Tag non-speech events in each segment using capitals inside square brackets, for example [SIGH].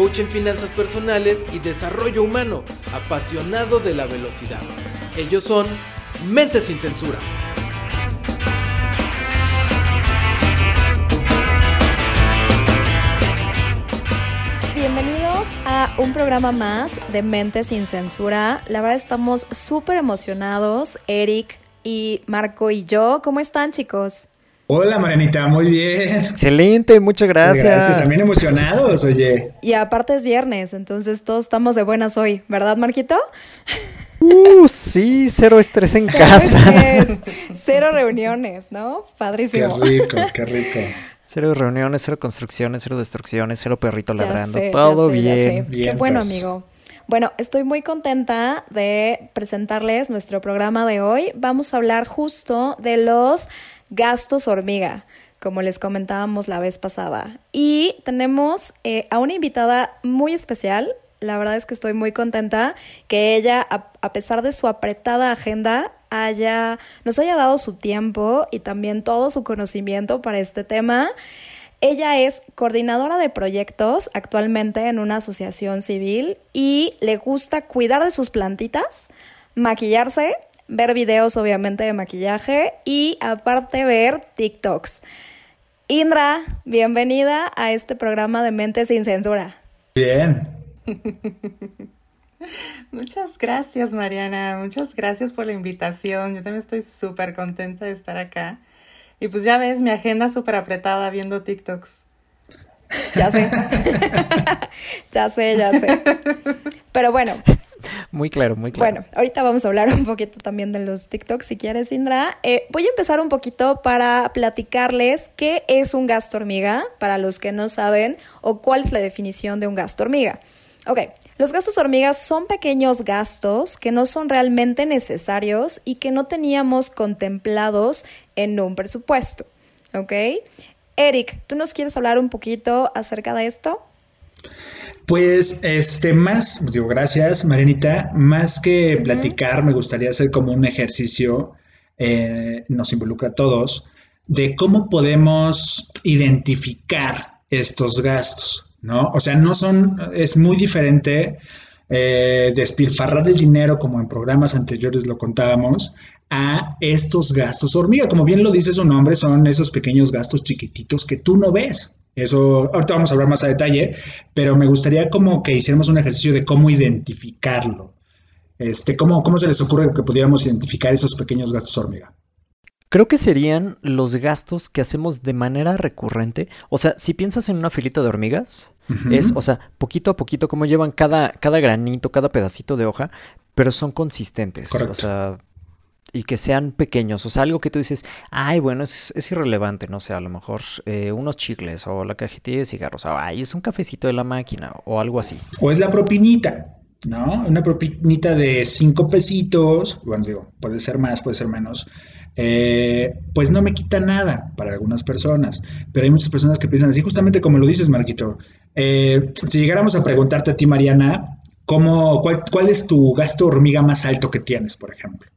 coach en finanzas personales y desarrollo humano, apasionado de la velocidad. Ellos son Mente sin Censura. Bienvenidos a un programa más de Mente sin Censura. La verdad estamos súper emocionados, Eric y Marco y yo. ¿Cómo están chicos? Hola Marianita, muy bien. Excelente, muchas gracias. Gracias, también emocionados, oye. Y aparte es viernes, entonces todos estamos de buenas hoy, ¿verdad Marquito? Uh, sí, cero estrés en casa. [LAUGHS] cero reuniones, ¿no? Padrísimo. Qué rico, qué rico. Cero reuniones, cero construcciones, cero destrucciones, cero perrito ladrando, todo bien. Qué bueno, amigo. Bueno, estoy muy contenta de presentarles nuestro programa de hoy. Vamos a hablar justo de los gastos hormiga, como les comentábamos la vez pasada. Y tenemos eh, a una invitada muy especial. La verdad es que estoy muy contenta que ella, a, pesar de su apretada agenda, haya, nos haya dado su tiempo y también todo su conocimiento para este tema. Ella es coordinadora de proyectos actualmente en una asociación civil y le gusta cuidar de sus plantitas, maquillarse ver videos obviamente de maquillaje y aparte ver TikToks. Indra, bienvenida a este programa de Mente sin Censura. Bien. [LAUGHS] Muchas gracias, Mariana. Muchas gracias por la invitación. Yo también estoy súper contenta de estar acá. Y pues ya ves, mi agenda súper apretada viendo TikToks. Ya sé. [LAUGHS] [LAUGHS] ya sé, ya sé. Pero bueno, muy claro, muy claro. Bueno, ahorita vamos a hablar un poquito también de los TikToks, si quieres, Indra. Eh, voy a empezar un poquito para platicarles qué es un gasto hormiga, para los que no saben, o cuál es la definición de un gasto hormiga. Ok, los gastos hormigas son pequeños gastos que no son realmente necesarios y que no teníamos contemplados en un presupuesto. Ok, Eric, ¿tú nos quieres hablar un poquito acerca de esto? Pues, este, más, digo, gracias, Marianita, más que platicar, me gustaría hacer como un ejercicio, eh, nos involucra a todos, de cómo podemos identificar estos gastos, ¿no? O sea, no son, es muy diferente eh, despilfarrar el dinero, como en programas anteriores lo contábamos, a estos gastos hormiga. Como bien lo dice su nombre, son esos pequeños gastos chiquititos que tú no ves, eso ahorita vamos a hablar más a detalle, pero me gustaría como que hiciéramos un ejercicio de cómo identificarlo. Este, ¿cómo, ¿Cómo se les ocurre que pudiéramos identificar esos pequeños gastos hormiga? Creo que serían los gastos que hacemos de manera recurrente. O sea, si piensas en una filita de hormigas, es, o sea, poquito a poquito, como llevan cada, cada granito, cada pedacito de hoja, pero son consistentes. O sea, y que sean pequeños, o sea, algo que tú dices, ay, bueno, es, irrelevante, no sé, a lo mejor eh, unos chicles o la cajetilla de cigarros, o ay, es un cafecito de la máquina o algo así. O es la propinita, ¿no? Una propinita de cinco pesitos, bueno, digo, puede ser más, puede ser menos, eh, pues no me quita nada para algunas personas, pero hay muchas personas que piensan así, justamente como lo dices, Marquito. Eh, si llegáramos a preguntarte a ti, Mariana, ¿cómo, cuál, ¿cuál es tu gasto hormiga más alto que tienes, por ejemplo?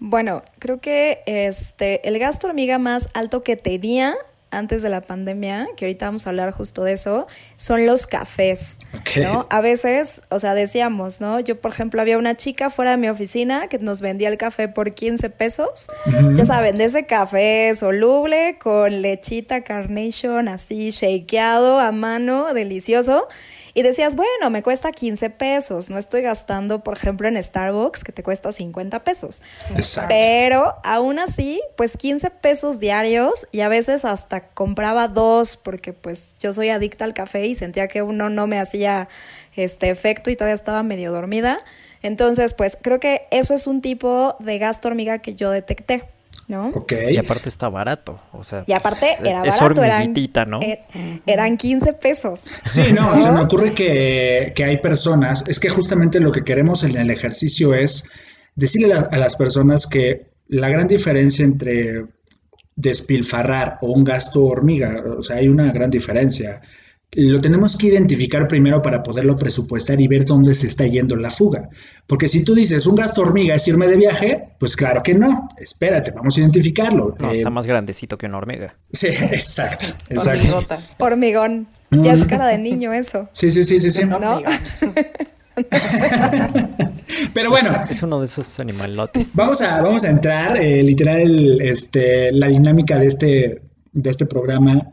Bueno, creo que este el gasto hormiga más alto que tenía antes de la pandemia, que ahorita vamos a hablar justo de eso, son los cafés, ¿no? A veces, o sea, decíamos, ¿no? Yo, por ejemplo, había una chica fuera de mi oficina que nos vendía el café por 15 pesos. Ya saben, de ese café soluble con lechita carnation así shakeado a mano, delicioso. Y decías, bueno, me cuesta 15 pesos, no estoy gastando, por ejemplo, en Starbucks que te cuesta 50 pesos. Exacto. Pero aún así, pues 15 pesos diarios y a veces hasta compraba dos porque pues yo soy adicta al café y sentía que uno no me hacía este efecto y todavía estaba medio dormida. Entonces, pues creo que eso es un tipo de gasto hormiga que yo detecté. ¿No? Ok. Y aparte está barato, o sea. Y aparte era es barato, eran, hormiguitita, ¿no? er- eran 15 pesos. Sí, no, se me ocurre que, que hay personas, es que justamente lo que queremos en el ejercicio es decirle a, a las personas que la gran diferencia entre despilfarrar o un gasto hormiga, o sea, hay una gran diferencia. Lo tenemos que identificar primero para poderlo presupuestar y ver dónde se está yendo la fuga. Porque si tú dices un gasto hormiga es irme de viaje, pues claro que no. Espérate, vamos a identificarlo. No, Eh, está más grandecito que una hormiga. Sí, [LAUGHS] exacto, exacto. Hormigota. Hormigón. Mm. Ya es cara de niño eso. Sí, sí, sí, sí, sí. ¿No? [LAUGHS] Pero bueno, Es uno de esos animalotes. Vamos a, vamos a entrar, eh, literal, este, la dinámica de este, de este programa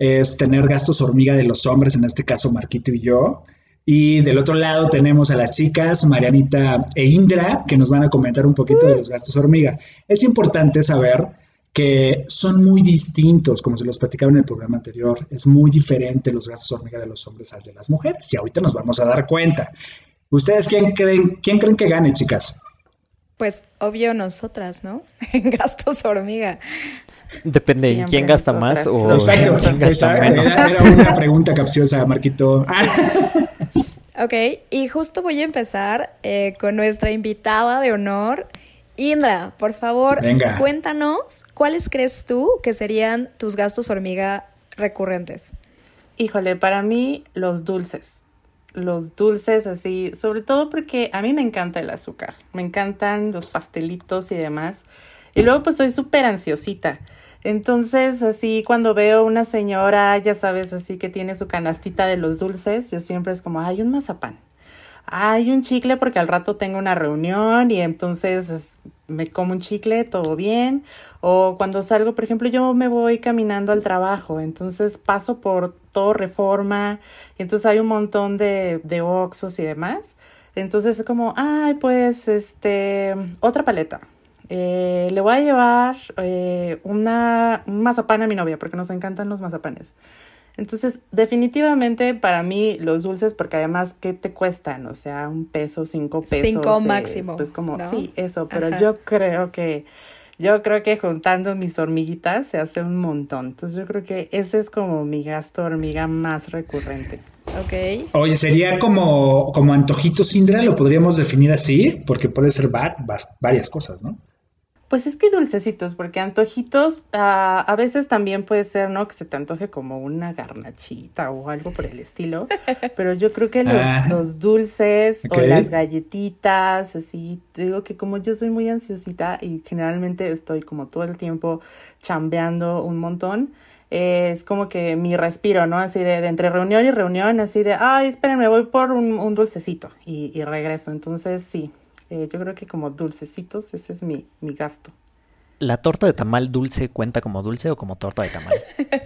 es tener gastos hormiga de los hombres, en este caso Marquito y yo. Y del otro lado tenemos a las chicas, Marianita e Indra, que nos van a comentar un poquito de los gastos hormiga. Es importante saber que son muy distintos, como se los platicaba en el programa anterior. Es muy diferente los gastos hormiga de los hombres al de las mujeres. Y ahorita nos vamos a dar cuenta. ¿Ustedes quién creen, quién creen que gane, chicas? Pues obvio nosotras, ¿no? [LAUGHS] En gastos hormiga. Depende de quién gasta más o Exacto, quién gasta exacto. menos. Era, era una pregunta capciosa, Marquito. [LAUGHS] Ok, y justo voy a empezar eh, con nuestra invitada de honor, Indra. Por favor, Venga. cuéntanos cuáles crees tú que serían tus gastos hormiga recurrentes. Híjole, para mí los dulces. Los dulces así, sobre todo porque a mí me encanta el azúcar, me encantan los pastelitos y demás. Y luego pues soy súper ansiosita. Entonces, así cuando veo una señora, ya sabes, así que tiene su canastita de los dulces, yo siempre es como, hay un mazapán. Hay un chicle porque al rato tengo una reunión y entonces es- me como un chicle, todo bien. O cuando salgo, por ejemplo, yo me voy caminando al trabajo, entonces paso por todo reforma, y entonces hay un montón de, de oxos y demás. Entonces es como, ay, pues, este, otra paleta. Eh, le voy a llevar eh, una, un mazapán a mi novia porque nos encantan los mazapanes. Entonces, definitivamente para mí los dulces, porque además, ¿qué te cuestan? O sea, un peso, cinco pesos. Cinco eh, máximo, Pues como, ¿no? sí, eso, pero Ajá. yo creo que, yo creo que juntando mis hormiguitas se hace un montón. Entonces, yo creo que ese es como mi gasto hormiga más recurrente. Ok. Oye, sería como, como antojitos, Indra, lo podríamos definir así, porque puede ser va- varias cosas, ¿no? Pues es que dulcecitos, porque antojitos ah, a veces también puede ser, ¿no? Que se te antoje como una garnachita o algo por el estilo. [LAUGHS] Pero yo creo que los, Ah. los dulces o las galletitas, así, te digo que como yo soy muy ansiosita y generalmente estoy como todo el tiempo chambeando un montón, es como que mi respiro, ¿no? Así de, de entre reunión y reunión, así de, ay, espérenme, voy por un, un dulcecito y, y regreso. Entonces, sí, eh, yo creo que como dulcecitos, ese es mi, mi gasto. ¿La torta de tamal dulce cuenta como dulce o como torta de tamal?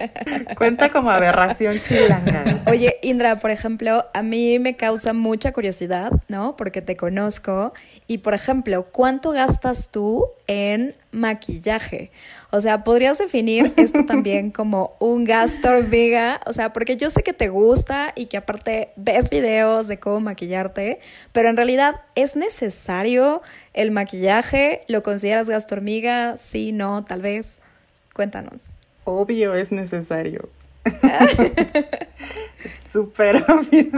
[LAUGHS] Cuenta como aberración chilanga. Oye, Indra, por ejemplo, a mí me causa mucha curiosidad, ¿no? Porque te conozco. Y, por ejemplo, ¿cuánto gastas tú en maquillaje? O sea, ¿podrías definir esto también [LAUGHS] como un gasto hormiga? O sea, porque yo sé que te gusta y que aparte ves videos de cómo maquillarte, pero en realidad es necesario el maquillaje. ¿Lo consideras gasto hormiga? Sí, no, tal vez. Cuéntanos. Obvio es necesario. [LAUGHS] [LAUGHS] Súper obvio.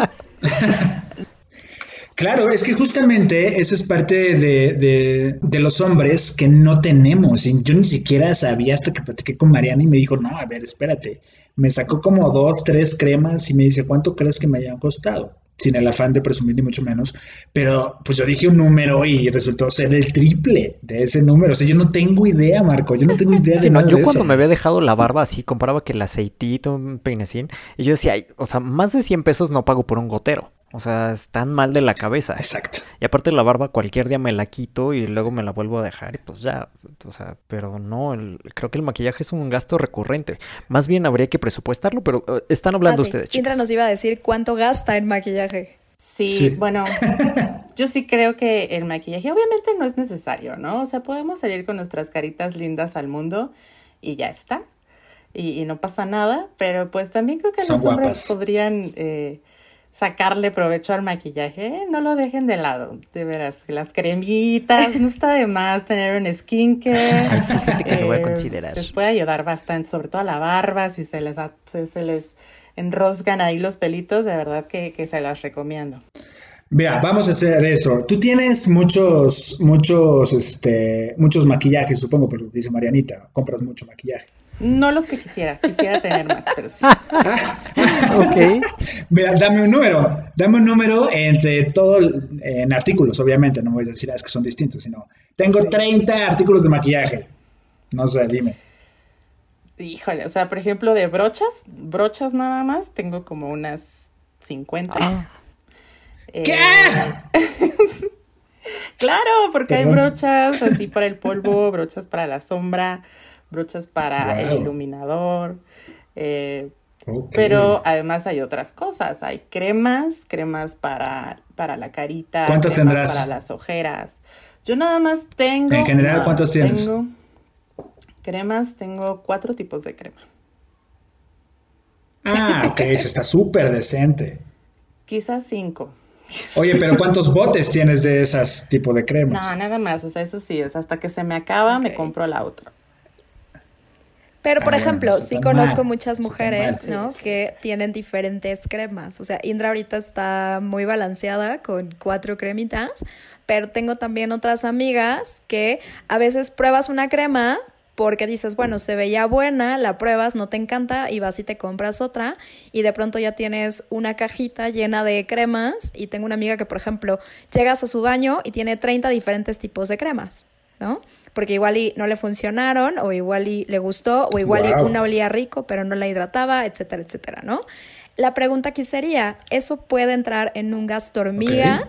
Claro, es que justamente eso es parte de, de- de los hombres que no tenemos. Y yo ni siquiera sabía hasta que platiqué con Mariana y me dijo, no, a ver, espérate. Me sacó como dos, tres cremas y me dice, ¿cuánto crees que me hayan costado? Sin el afán de presumir ni mucho menos. Pero pues yo dije un número y resultó ser el triple de ese número. O sea, yo no tengo idea, Marco. Yo no tengo [LAUGHS] idea de no, nada yo de cuando eso. me había dejado la barba así, comparaba que el aceitito, un peinecín, y yo decía, "Ay, o sea, más de 100 pesos no pago por un gotero. O sea, están mal de la cabeza. Exacto. Y aparte la barba cualquier día me la quito y luego me la vuelvo a dejar y pues ya, o sea, pero no, el- creo que el maquillaje es un gasto recurrente. Más bien habría que presupuestarlo, pero eh, están hablando Ah, sí. ustedes, Indra chicas. nos iba a decir cuánto gasta en maquillaje. Sí, Sí. bueno, [LAUGHS] yo sí creo que el maquillaje obviamente no es necesario, ¿no? O sea, podemos salir con nuestras caritas lindas al mundo y ya está. Y, y no pasa nada, pero pues también creo que Son los hombres guapas. podrían, eh, sacarle provecho al maquillaje, no lo dejen de lado, de veras, las cremitas, no está de más tener un skincare. [LAUGHS] que lo voy a considerar. Les puede ayudar bastante, sobre todo a la barba, si se les, se les enroscan ahí los pelitos, de verdad que, que se las recomiendo. Mira, vamos a hacer eso. Tú tienes muchos, muchos, este, muchos maquillajes, supongo, pero dice Marianita, compras mucho maquillaje. No los que quisiera, quisiera tener más, pero sí. [LAUGHS] ok. Mira, dame un número, dame un número entre todo, en artículos, obviamente, no voy a decir ah, es que son distintos, sino tengo 30 artículos de maquillaje. No sé, dime. Híjole, o sea, por ejemplo, de brochas, brochas nada más, tengo como unas 50. ¿Qué? Eh, [LAUGHS] claro, porque hay brochas así para el polvo, brochas para la sombra, brochas para el iluminador. Eh, pero además hay otras cosas. Hay cremas, cremas para, para la carita. ¿Cuántas tendrás? Para las ojeras. Yo nada más tengo. En general, ¿cuántas tienes? cremas, tengo cuatro tipos de crema. Ah, ok, eso está súper decente. Quizás cinco. Oye, pero [LAUGHS] ¿cuántos botes tienes de esas tipo de cremas? No, nada más, o sea, eso sí, es hasta que se me acaba, me compro la otra. Pero, por ah, ejemplo, sí conozco muchas mujeres, ¿no? Que tienen diferentes cremas. O sea, Indra ahorita está muy balanceada con cuatro cremitas, pero tengo también otras amigas que a veces pruebas una crema, porque dices, bueno, se veía buena, la pruebas, no te encanta y vas y te compras otra y de pronto ya tienes una cajita llena de cremas y tengo una amiga que, por ejemplo, llegas a su baño y tiene 30 diferentes tipos de cremas, ¿no? Porque igual y no le funcionaron o igual y le gustó o igual y una olía rico pero no la hidrataba, etcétera, etcétera, ¿no? La pregunta aquí sería, ¿eso puede entrar en un gasto hormiga?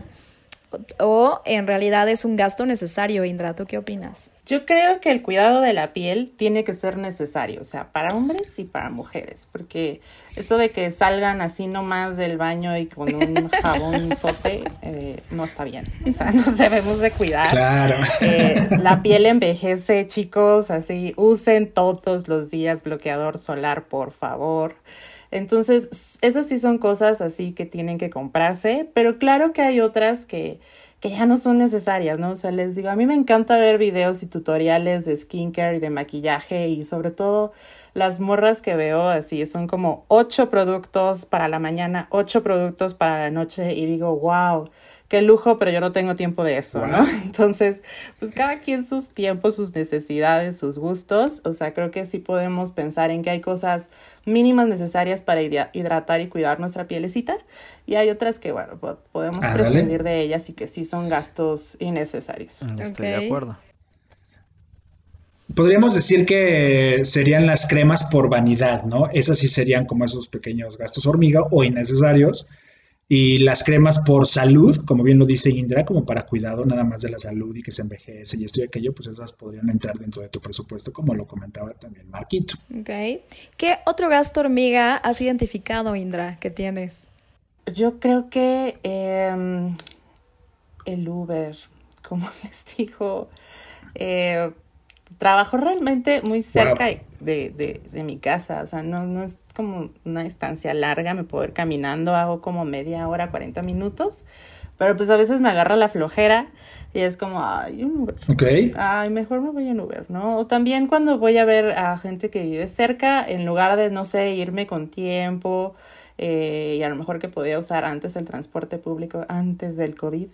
O en realidad es un gasto necesario, Indra, ¿tú qué opinas? Yo creo que el cuidado de la piel tiene que ser necesario, o sea, para hombres y para mujeres, porque esto de que salgan así nomás del baño y con un [LAUGHS] jabón sote eh, no está bien, o sea, [LAUGHS] nos debemos de cuidar. Claro. Eh, la piel envejece, chicos, así, usen todos los días bloqueador solar, por favor. Entonces, esas sí son cosas así que tienen que comprarse, pero claro que hay otras que, que ya no son necesarias, ¿no? O sea, les digo, a mí me encanta ver videos y tutoriales de skincare y de maquillaje y sobre todo las morras que veo así, son como ocho productos para la mañana, ocho productos para la noche y digo, wow, qué lujo, pero yo no tengo tiempo de eso, ¿no? [LAUGHS] Entonces, pues cada quien sus tiempos, sus necesidades, sus gustos, o sea, creo que sí podemos pensar en que hay cosas mínimas necesarias para hidratar y cuidar nuestra pielecita y hay otras que, bueno, podemos prescindir de ellas y que sí son gastos innecesarios. Mm, estoy de acuerdo. Podríamos decir que serían las cremas por vanidad, ¿no? Esas sí serían como esos pequeños gastos hormiga o innecesarios y las cremas por salud, como bien lo dice Indra, como para cuidado nada más de la salud y que se envejece y esto y aquello, pues esas podrían entrar dentro de tu presupuesto, como lo comentaba también Marquito. Ok. ¿Qué otro gasto hormiga has identificado, Indra, que tienes? Yo creo que em, el Uber, [LAUGHS] como les digo, eh, trabajo realmente muy cerca de, de, mi casa, o sea, no, no es como una distancia larga, me puedo ir caminando, hago como media hora, 40 minutos, pero pues a veces me agarra la flojera y es como, ay, un Uber. Ok. Ay, mejor me voy en Uber, ¿no? O también cuando voy a ver a gente que vive cerca, en lugar de, no sé, irme con tiempo eh, y a lo mejor que podía usar antes el transporte público, antes del COVID,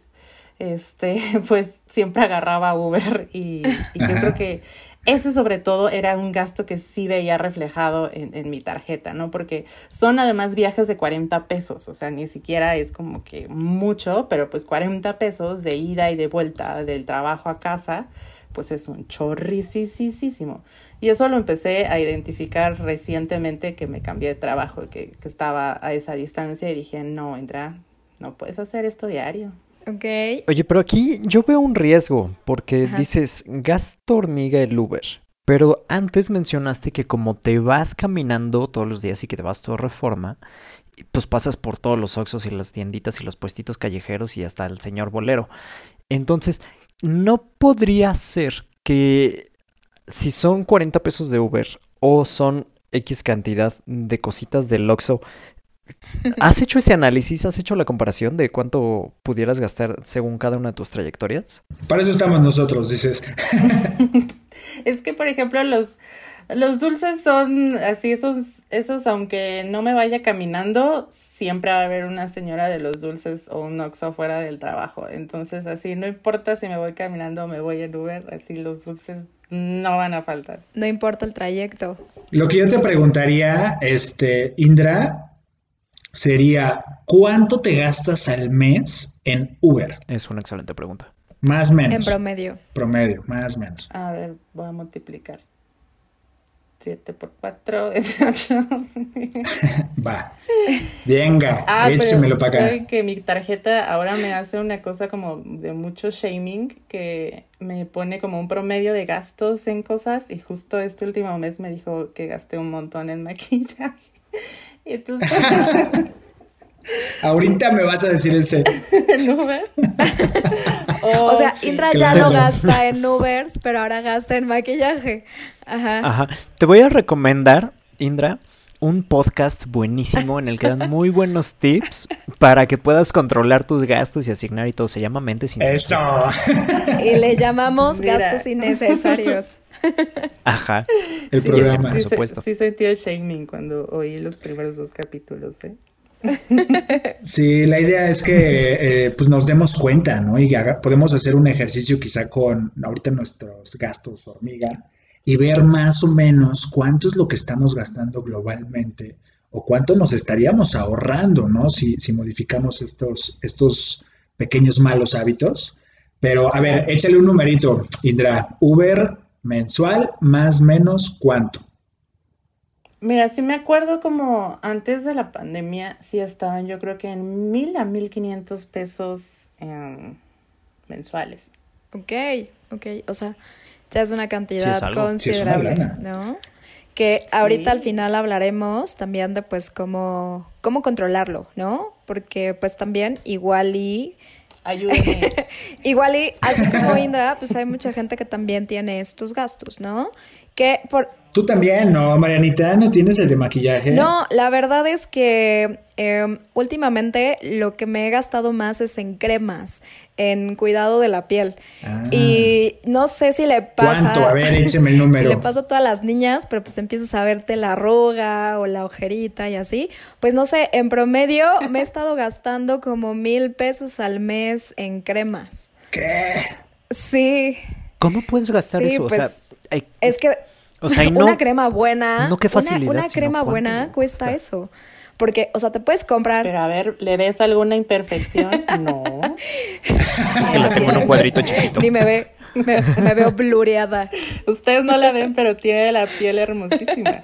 este, [LAUGHS] pues siempre agarraba Uber y, y yo creo que ese sobre todo era un gasto que sí veía reflejado en, mi tarjeta, ¿no? Porque son además viajes de 40 pesos, o sea, ni siquiera es como que mucho, pero pues 40 pesos de ida y de vuelta del trabajo a casa, pues es un chorricisísimo. Y eso lo empecé a identificar recientemente que me cambié de trabajo, que, que estaba a esa distancia y dije, no, entra, no puedes hacer esto diario. Ok. Oye, pero aquí yo veo un riesgo, porque dices, gasto hormiga el Uber. Pero antes mencionaste que como te vas caminando todos los días y que te vas todo reforma, pues pasas por todos los oxos y las tienditas y los puestitos callejeros y hasta el señor bolero. Entonces, ¿no podría ser que si son 40 pesos de Uber o son X cantidad de cositas del Oxxo, ¿Has hecho ese análisis? ¿Has hecho la comparación de cuánto pudieras gastar según cada una de tus trayectorias? Para eso estamos nosotros, dices. [LAUGHS] es que, por ejemplo, los, los dulces son así, esos, esos, aunque no me vaya caminando, siempre va a haber una señora de los dulces o un oxo fuera del trabajo. Entonces, así, no importa si me voy caminando o me voy en Uber, así los dulces no van a faltar. No importa el trayecto. Lo que yo te preguntaría, este, Indra, sería, ¿cuánto te gastas al mes en Uber? Es una excelente pregunta. Más o menos. En promedio. Promedio, más o menos. A ver, voy a multiplicar. 7 por 4 es 8. Va. Venga, ah, échemelo para acá. Saben que mi tarjeta ahora me hace una cosa como de mucho shaming que me pone como un promedio de gastos en cosas y justo este último mes me dijo que gasté un montón en maquillaje. [LAUGHS] Y entonces... Ahorita me vas a decir ese. ¿En Uber? o sea, Indra ya no gasta en Ubers, pero ahora gasta en maquillaje. Ajá. Ajá. Te voy a recomendar, Indra, un podcast buenísimo en el que dan [LAUGHS] muy buenos tips para que puedas controlar tus gastos y asignar y todo. Se llama Mentes Innecesarias. Eso. Y le llamamos gastos innecesarios. [LAUGHS] [LAUGHS] Ajá. El programa. Sí, por supuesto. Sí, sentí shaming cuando oí los primeros dos capítulos, ¿eh? [LAUGHS] Sí, la idea es que eh, pues nos demos cuenta, ¿no? Y podemos hacer un ejercicio quizá con ahorita nuestros gastos hormiga y ver más o menos cuánto es lo que estamos gastando globalmente o cuánto nos estaríamos ahorrando, ¿no? Si, si modificamos estos, estos pequeños malos hábitos. Pero a ver, échale un numerito, Indra. Uber mensual más menos cuánto. Mira, sí me acuerdo como antes de la pandemia, sí estaban yo creo que en mil a mil quinientos pesos em, mensuales. Ok, ok, o sea, ya es una cantidad considerable, ¿no? Que ahorita al final hablaremos también de pues cómo, cómo controlarlo, ¿no? Porque pues también igual y... Ayúdame. [LAUGHS] igual y, así como Indra, pues hay mucha gente que también tiene estos gastos, ¿no? Que por, Tú también, ¿no, Marianita? ¿No tienes el de maquillaje? No, la verdad es que em, últimamente lo que me he gastado más es en cremas, en cuidado de la piel. Ah. Y no sé si le pasa... ¿Cuánto? A ver, écheme el número. [LAUGHS] si le pasa a todas las niñas, pero pues empiezas a verte la arruga o la ojerita y así. Pues no sé, en promedio [LAUGHS] me he estado gastando como mil pesos al mes en cremas. ¿Qué? Sí. ¿Cómo puedes gastar eso? o sea, pues, es que o sea, [LAUGHS] una crema buena. No, qué facilidad, una, crema buena cuesta eso. Porque, o sea, te puedes comprar. Pero a ver, ¿le ves alguna imperfección? [LAUGHS] No. [LAUGHS] la tengo en un cuadrito chiquito. Ni me ve. Me, veo blureada. Ustedes no la ven, pero tiene la piel hermosísima.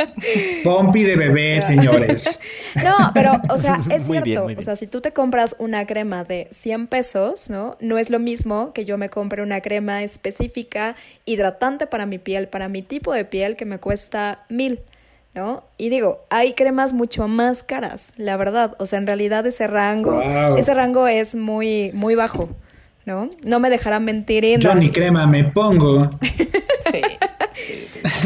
Pompi de bebé, señores. No, pero, o sea, [LAUGHS] es cierto. O sea, si tú te compras una crema de 100 pesos, ¿no? No es lo mismo que yo me compre una crema específica, hidratante para mi piel, para mi tipo de piel, que me cuesta mil. ¿no? Y digo, hay cremas mucho más caras, la verdad. O sea, en realidad ese rango, ese rango es muy, muy bajo. ¿No? No me dejará mentir. Yo ni crema me pongo. [LAUGHS] sí.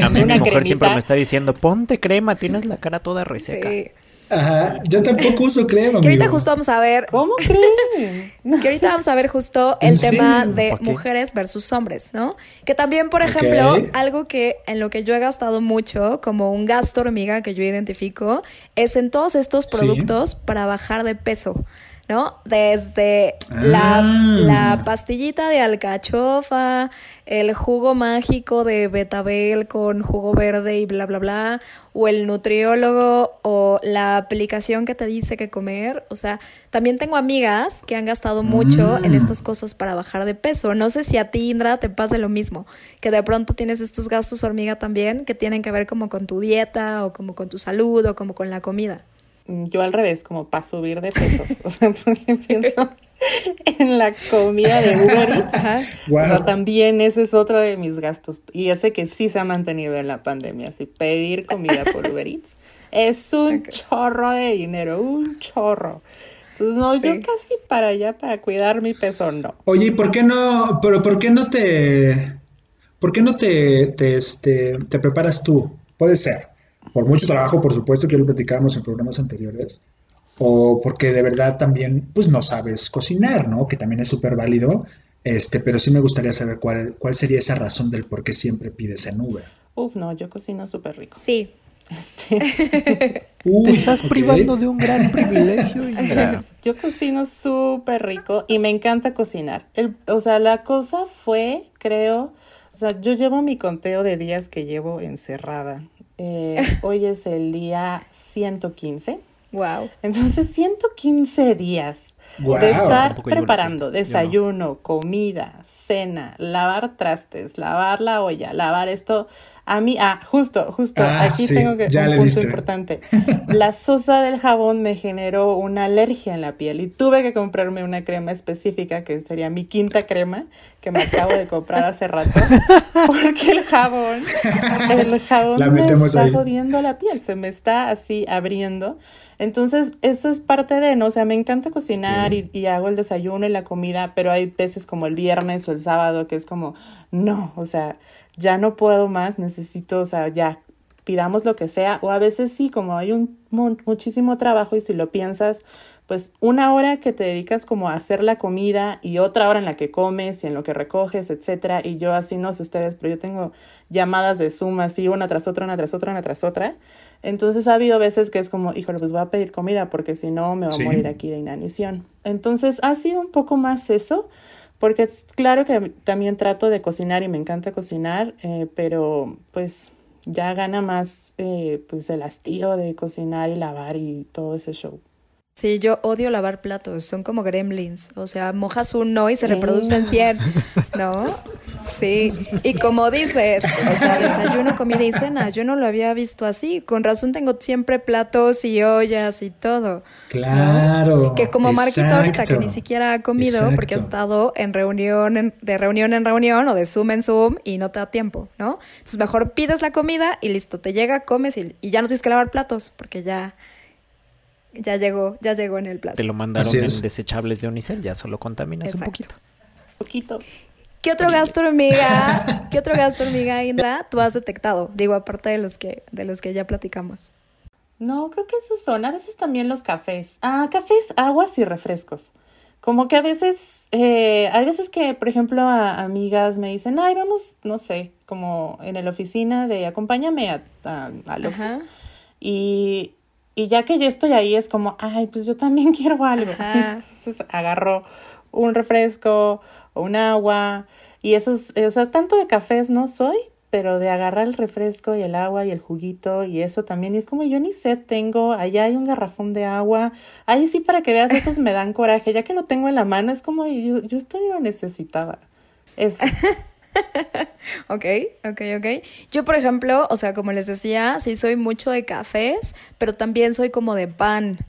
A mí mi mujer siempre me está diciendo, ponte crema, tienes la cara toda reseca. Sí. Ajá, yo tampoco uso crema. Que ahorita justo vamos a ver. ¿Cómo [LAUGHS] creen? Que ahorita vamos a ver justo el tema de mujeres versus hombres, ¿no? Que también, por ejemplo, algo que en lo que yo he gastado mucho, como un gasto hormiga que yo identifico, es en todos estos productos para bajar de peso. ¿No? Desde la, ah. la, pastillita de alcachofa, el jugo mágico de betabel con jugo verde y bla, bla, bla, o el nutriólogo, o la aplicación que te dice qué comer. O sea, también tengo amigas que han gastado mucho en mm. estas cosas para bajar de peso. No sé si a ti, Indra, te pasa lo mismo, que de pronto tienes estos gastos hormiga también, que tienen que ver como con tu dieta, o como con tu salud, o como con la comida. Mm, yo al revés, como para subir de peso. [LAUGHS] O sea, porque pienso en la comida de Uber Eats. O sea, también ese es otro de mis gastos. Y ese que sí se ha mantenido en la pandemia. Así, pedir comida por Uber Eats es un chorro de dinero, un chorro. Entonces, no, yo casi para allá, para cuidar mi peso, no. Oye, ¿y por qué no, pero por qué no te, por qué no te, te, este, te preparas tú? Puede ser por mucho trabajo, por supuesto, que lo platicábamos en programas anteriores, o porque de verdad también, pues no sabes cocinar, ¿no? Que también es súper válido. Este, pero sí me gustaría saber cuál, cuál sería esa razón del por qué siempre pides en Uber. Uf, no, yo cocino súper rico. Sí. Este... [LAUGHS] Te estás privando de un gran [LAUGHS] privilegio. yo cocino súper rico y me encanta cocinar. El, o sea, la cosa fue, creo, o sea, yo llevo mi conteo de días que llevo encerrada. Eh, [LAUGHS] hoy es el día 115. Wow. Entonces, 115 días de estar preparando desayuno, comida, cena, lavar trastes, lavar la olla, lavar esto. A mí, ah, justo, justo, ah, aquí tengo que un punto importante. [LAUGHS] La sosa del jabón me generó una alergia en la piel y tuve que comprarme una crema específica que sería mi quinta crema que me acabo de comprar hace rato [LAUGHS] porque el jabón, el jabón me está jodiendo la piel, se me está así abriendo. Entonces, eso es parte de, ¿no? O sea, me encanta cocinar y, y, hago el desayuno y la comida, pero hay veces como el viernes o el sábado que es como, no, o sea, ya no puedo más, necesito, o sea, ya pidamos lo que sea, o a veces sí, como hay un muchísimo trabajo y si lo piensas, pues una hora que te dedicas como a hacer la comida y otra hora en la que comes y en lo que recoges, etcétera, y yo así no sé ustedes, pero yo tengo llamadas de Zoom así una tras otra, una tras otra, una tras otra. Entonces ha habido veces que es como, híjole, pues voy a pedir comida porque si no me va a morir aquí de inanición. Entonces ha sido un poco más eso, porque es claro que también trato de cocinar y me encanta cocinar, eh, pero pues ya gana más eh, pues el hastío de cocinar y lavar y todo ese show. Sí, yo odio lavar platos, son como gremlins, o sea, mojas uno y se reproducen cien, [LAUGHS] ¿no? Sí, y como dices, o sea, desayuno, comida y cena, yo no lo había visto así, con razón tengo siempre platos y ollas y todo. Claro. Que como Marquito ahorita que ni siquiera ha comido porque ha estado en reunión, de reunión en reunión o de Zoom en Zoom y no te da tiempo, ¿no? Entonces mejor pides la comida y listo, te llega, comes y, y ya no tienes que lavar platos porque ya ya llegó, ya llegó en el plazo. Te lo mandaron en desechables de Unicel, ya solo contaminas un poquito. Poquito. ¿Qué otro gasto hormiga, [LAUGHS] qué otro gasto hormiga, Indra, tú has detectado? Digo, aparte de los que, de los que ya platicamos. No, creo que esos son. A veces también los cafés. Ah, cafés, aguas y refrescos. Como que a veces, eh, hay veces que, por ejemplo, a, amigas me dicen, ay, vamos, no sé, como en la oficina de acompáñame a, a, a Y y ya que ya estoy ahí, es como, ay, pues yo también [LAUGHS] quiero algo. [LAUGHS] Entonces agarro un refresco o un agua. Y eso es, o sea, tanto de cafés no soy, pero de agarrar el refresco y el agua y el juguito y eso también. Y es como, yo ni sed tengo, allá hay un garrafón de agua. Ahí sí, para que veas, esos me dan coraje. Ya que lo tengo en la mano, es como, yo, yo estoy lo necesitaba. Eso. [LAUGHS] ok, ok, ok. Yo, por ejemplo, o sea, como les decía, sí soy mucho de cafés, pero también soy como de pan.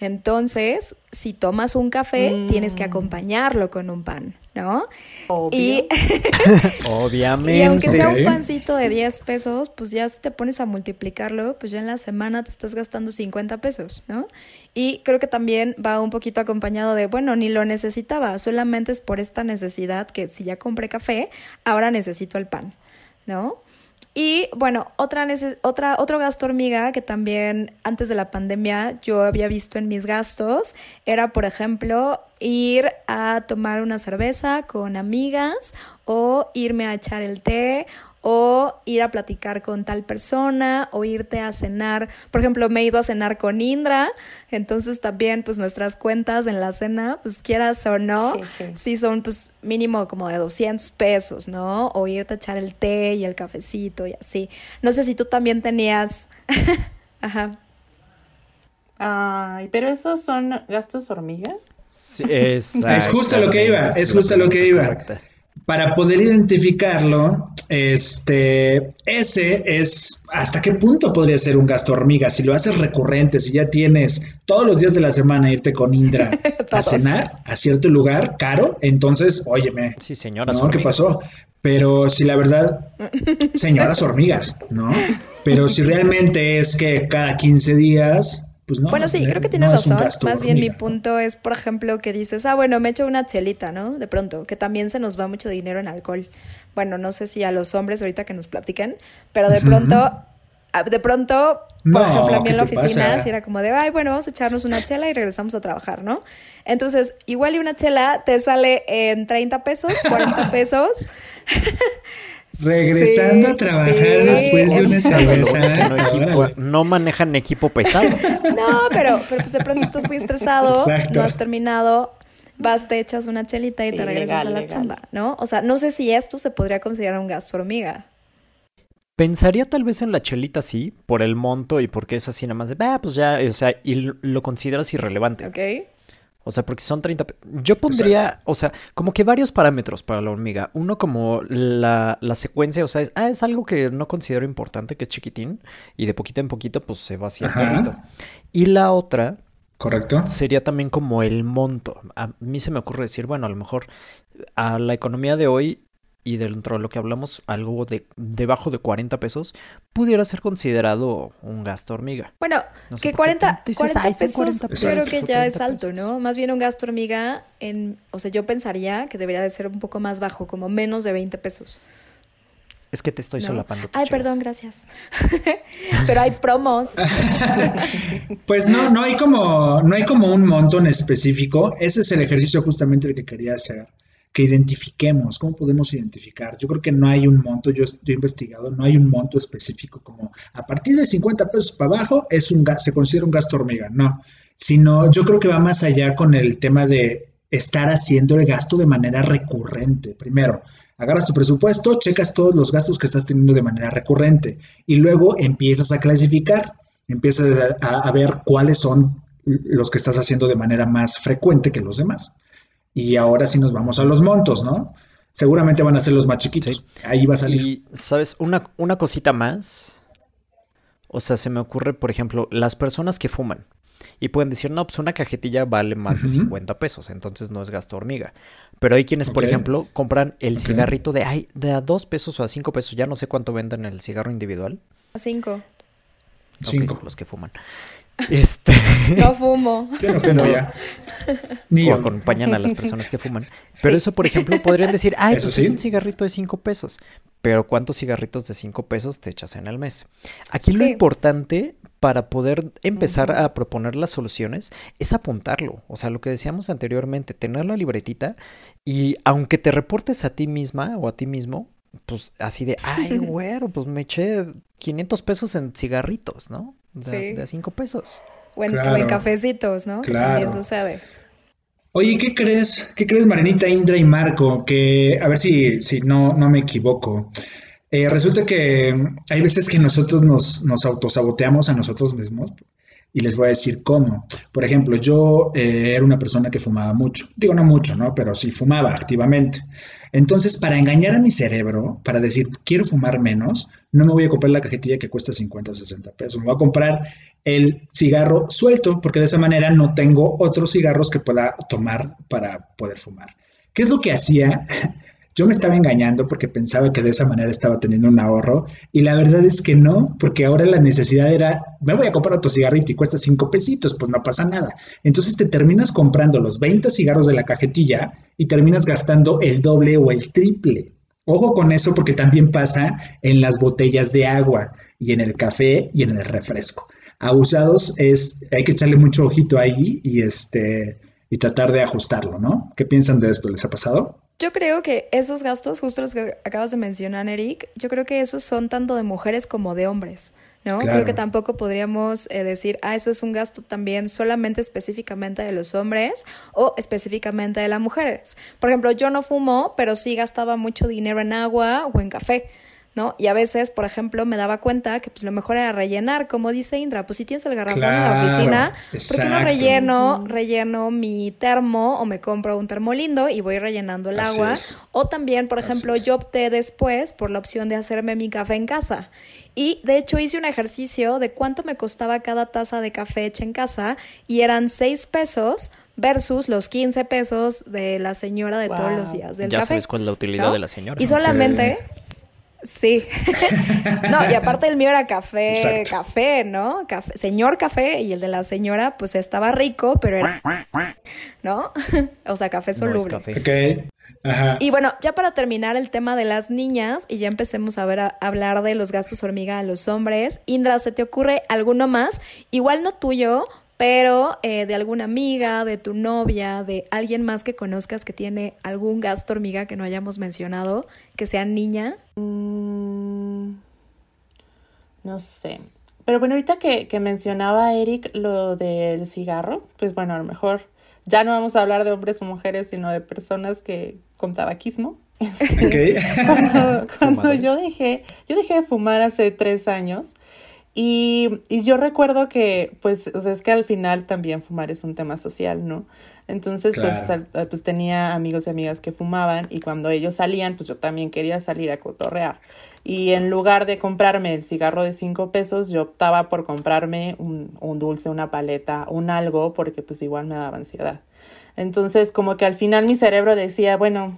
Entonces, si tomas un café, tienes que mm. acompañarlo con un pan, ¿no? Y, [LAUGHS] Obviamente. Y aunque sea un pancito de 10 pesos, pues ya si te pones a multiplicarlo, pues ya en la semana te estás gastando 50 pesos, ¿no? Y creo que también va un poquito acompañado de, bueno, ni lo necesitaba, solamente es por esta necesidad que si ya compré café, ahora necesito el pan, ¿no? Y bueno, otra, otra, otro gasto hormiga que también antes de la pandemia yo había visto en mis gastos era, por ejemplo, ir a tomar una cerveza con amigas o irme a echar el té o ir a platicar con tal persona o irte a cenar. Por ejemplo, me he ido a cenar con Indra, entonces también pues nuestras cuentas en la cena, pues quieras o no, sí, son pues mínimo como de 200 pesos, ¿no? O irte a echar el té y el cafecito y así. No sé si tú también tenías... [LAUGHS] Ajá. Ay, pero esos son gastos hormigas. Sí, es, es justo lo que iba, es justo lo que iba para poder identificarlo, este, ese es hasta qué punto podría ser un gasto hormiga. Si lo haces recurrente, si ya tienes todos los días de la semana irte con Indra [LAUGHS] a cenar a cierto lugar caro, entonces, óyeme. Sí, señoras ¿no? ¿Qué pasó? Pero si la verdad, señoras [LAUGHS] hormigas, ¿no? Pero si realmente es que cada 15 días, pues bueno, sí, creo que tienes razón. Más bien mi punto es, por ejemplo, que dices, ah, bueno, me echo una chelita, ¿no? De pronto, que también se nos va mucho dinero en alcohol. Bueno, no sé si a los hombres ahorita que nos platiquen, pero de pronto ah, de pronto, por ejemplo, a mí en la oficina, si era como de, ay, bueno, vamos a echarnos una chela y regresamos a trabajar, ¿no? Entonces, igual y una chela te sale en 30 pesos, 40 pesos. [LAUGHS] Regresando a trabajar después de una cerveza. No, no, manejan equipo pesado. [LAUGHS] No, pero, pero pues de pronto estás muy estresado, no has terminado, vas, te echas una chelita y te regresas a la chamba, ¿no? O sea, no sé si esto se podría considerar un gasto hormiga. Pensaría tal vez en la chelita sí, por el monto y porque es así nada más de, ah, pues ya, o sea, y lo consideras irrelevante. Ok. O sea, porque son 30... Yo pondría, o sea, como que varios parámetros para la hormiga. Uno como la, la secuencia, o sea, es, ah, es algo que no considero importante, que es chiquitín, y de poquito en poquito pues se va haciendo. Y la otra... Correcto. Sería también como el monto. A mí se me ocurre decir, bueno, a lo mejor a la economía de hoy y dentro de lo que hablamos, algo de debajo de 40 pesos, pudiera ser considerado un gasto hormiga. Bueno, que 40, 40 pesos creo que ya es alto, ¿no? Más bien un gasto hormiga, en, o sea, yo pensaría que debería de ser un poco más bajo, como menos de 20 pesos. Es que te estoy solapando. Ay, perdón, gracias. [LAUGHS] Pero hay promos. [LAUGHS] pues no, no hay como, no hay como un monto en específico. Ese es el ejercicio justamente el que quería hacer que identifiquemos, cómo podemos identificar. Yo creo que no hay un monto, yo estoy investigado, no hay un monto específico como a partir de 50 pesos para abajo es un se considera un gasto hormiga, no, sino yo creo que va más allá con el tema de estar haciendo el gasto de manera recurrente. Primero, agarras tu presupuesto, checas todos los gastos que estás teniendo de manera recurrente y luego empiezas a clasificar, empiezas a, a ver cuáles son los que estás haciendo de manera más frecuente que los demás. Y ahora sí nos vamos a los montos, ¿no? Seguramente van a ser los más chiquitos. Ahí va a salir. Y, ¿sabes? Una, una cosita más. O sea, se me ocurre, por ejemplo, las personas que fuman. Y pueden decir, no, pues una cajetilla vale más de 50 pesos, entonces no es gasto hormiga. Pero hay quienes, por ejemplo, compran el cigarrito de, ay, de a 2 pesos o a 5 pesos, ya no sé cuánto venden el cigarro individual. A 5. 5. los que fuman. Este... [LAUGHS] No fumo. Yo no fumo ya. [LAUGHS] Ni o acompañan a las personas que fuman. Pero eso, por ejemplo, podrían decir, ay, pues es un cigarrito de 5 pesos. Pero ¿cuántos cigarritos de 5 pesos te echas en el mes? Aquí lo importante para poder empezar a proponer las soluciones es apuntarlo. O sea, lo que decíamos anteriormente, tener la libretita y aunque te reportes a ti misma o a ti mismo, pues así de, ay, [LAUGHS] güero, pues me eché 500 pesos en cigarritos, ¿no? De, a 5 pesos. O en, cafecitos, ¿no? Que también sucede. Oye, ¿qué crees? ¿Qué crees, Marinita, Indra y Marco? Que, a ver si, si no, no me equivoco. Eh, resulta que hay veces que nosotros nos, nos autosaboteamos a nosotros mismos y les voy a decir cómo. Por ejemplo, yo eh, era una persona que fumaba mucho. Digo, no mucho, ¿no? Pero sí fumaba activamente. Entonces, para engañar a mi cerebro, para decir, quiero fumar menos, no me voy a comprar la cajetilla que cuesta 50 o 60 pesos. Me voy a comprar el cigarro suelto, porque de esa manera no tengo otros cigarros que pueda tomar para poder fumar. ¿Qué es lo que hacía? Yo me estaba engañando porque pensaba que de esa manera estaba teniendo un ahorro y la verdad es que no, porque ahora la necesidad era, me voy a comprar otro cigarrito y cuesta cinco pesitos, pues no pasa nada. Entonces te terminas comprando los 20 cigarros de la cajetilla y terminas gastando el doble o el triple. Ojo con eso porque también pasa en las botellas de agua y en el café y en el refresco. Abusados es, hay que echarle mucho ojito ahí y este y tratar de ajustarlo, ¿no? ¿Qué piensan de esto? ¿Les ha pasado? Yo creo que esos gastos, justo los que acabas de mencionar, Eric, yo creo que esos son tanto de mujeres como de hombres. ¿no? Creo que tampoco podríamos eh, decir, ah, eso es un gasto también solamente específicamente de los hombres o específicamente de las mujeres. Por ejemplo, yo no fumo, pero sí gastaba mucho dinero en agua o en café. ¿No? Y a veces, por ejemplo, me daba cuenta que pues lo mejor era rellenar, como dice Indra, pues si tienes el garrafón en la oficina, ¿por qué no relleno, relleno mi termo o me compro un termo lindo y voy rellenando el agua? O también, por ejemplo, yo opté después por la opción de hacerme mi café en casa. Y de hecho hice un ejercicio de cuánto me costaba cada taza de café hecha en casa y eran 6 pesos versus los 15 pesos de la señora de todos los días del ya café. sabes cuál es la utilidad de la señora. Y solamente... Sí. [LAUGHS] no, y aparte el mío era café, café, ¿no? Café, señor café, y el de la señora, pues estaba rico, pero era. ¿No? [LAUGHS] o sea, café soluble. Ok. Y bueno, ya para terminar el tema de las niñas y ya empecemos a ver a, hablar de los gastos hormiga a los hombres. Indra, ¿se te ocurre alguno más? Igual no tuyo, pero eh, de alguna amiga, de tu novia, de alguien más que conozcas que tiene algún gasto hormiga que no hayamos mencionado, que sea niña. Mm, no sé. Pero bueno, ahorita que, que mencionaba Eric lo del cigarro, pues bueno, a lo mejor ya no vamos a hablar de hombres o mujeres, sino de personas que con tabaquismo. Este, [LAUGHS] cuando, yo dejé, yo dejé de fumar hace tres años y, y, yo recuerdo que, pues, o sea, es que al final también fumar es un tema social, ¿no? Entonces, pues, pues tenía amigos y amigas que fumaban y cuando ellos salían, pues yo también quería salir a cotorrear. Y en lugar de comprarme el cigarro de cinco pesos, yo optaba por comprarme un, un dulce, una paleta, un algo, porque pues igual me daba ansiedad. Entonces, como que al final mi cerebro decía, bueno,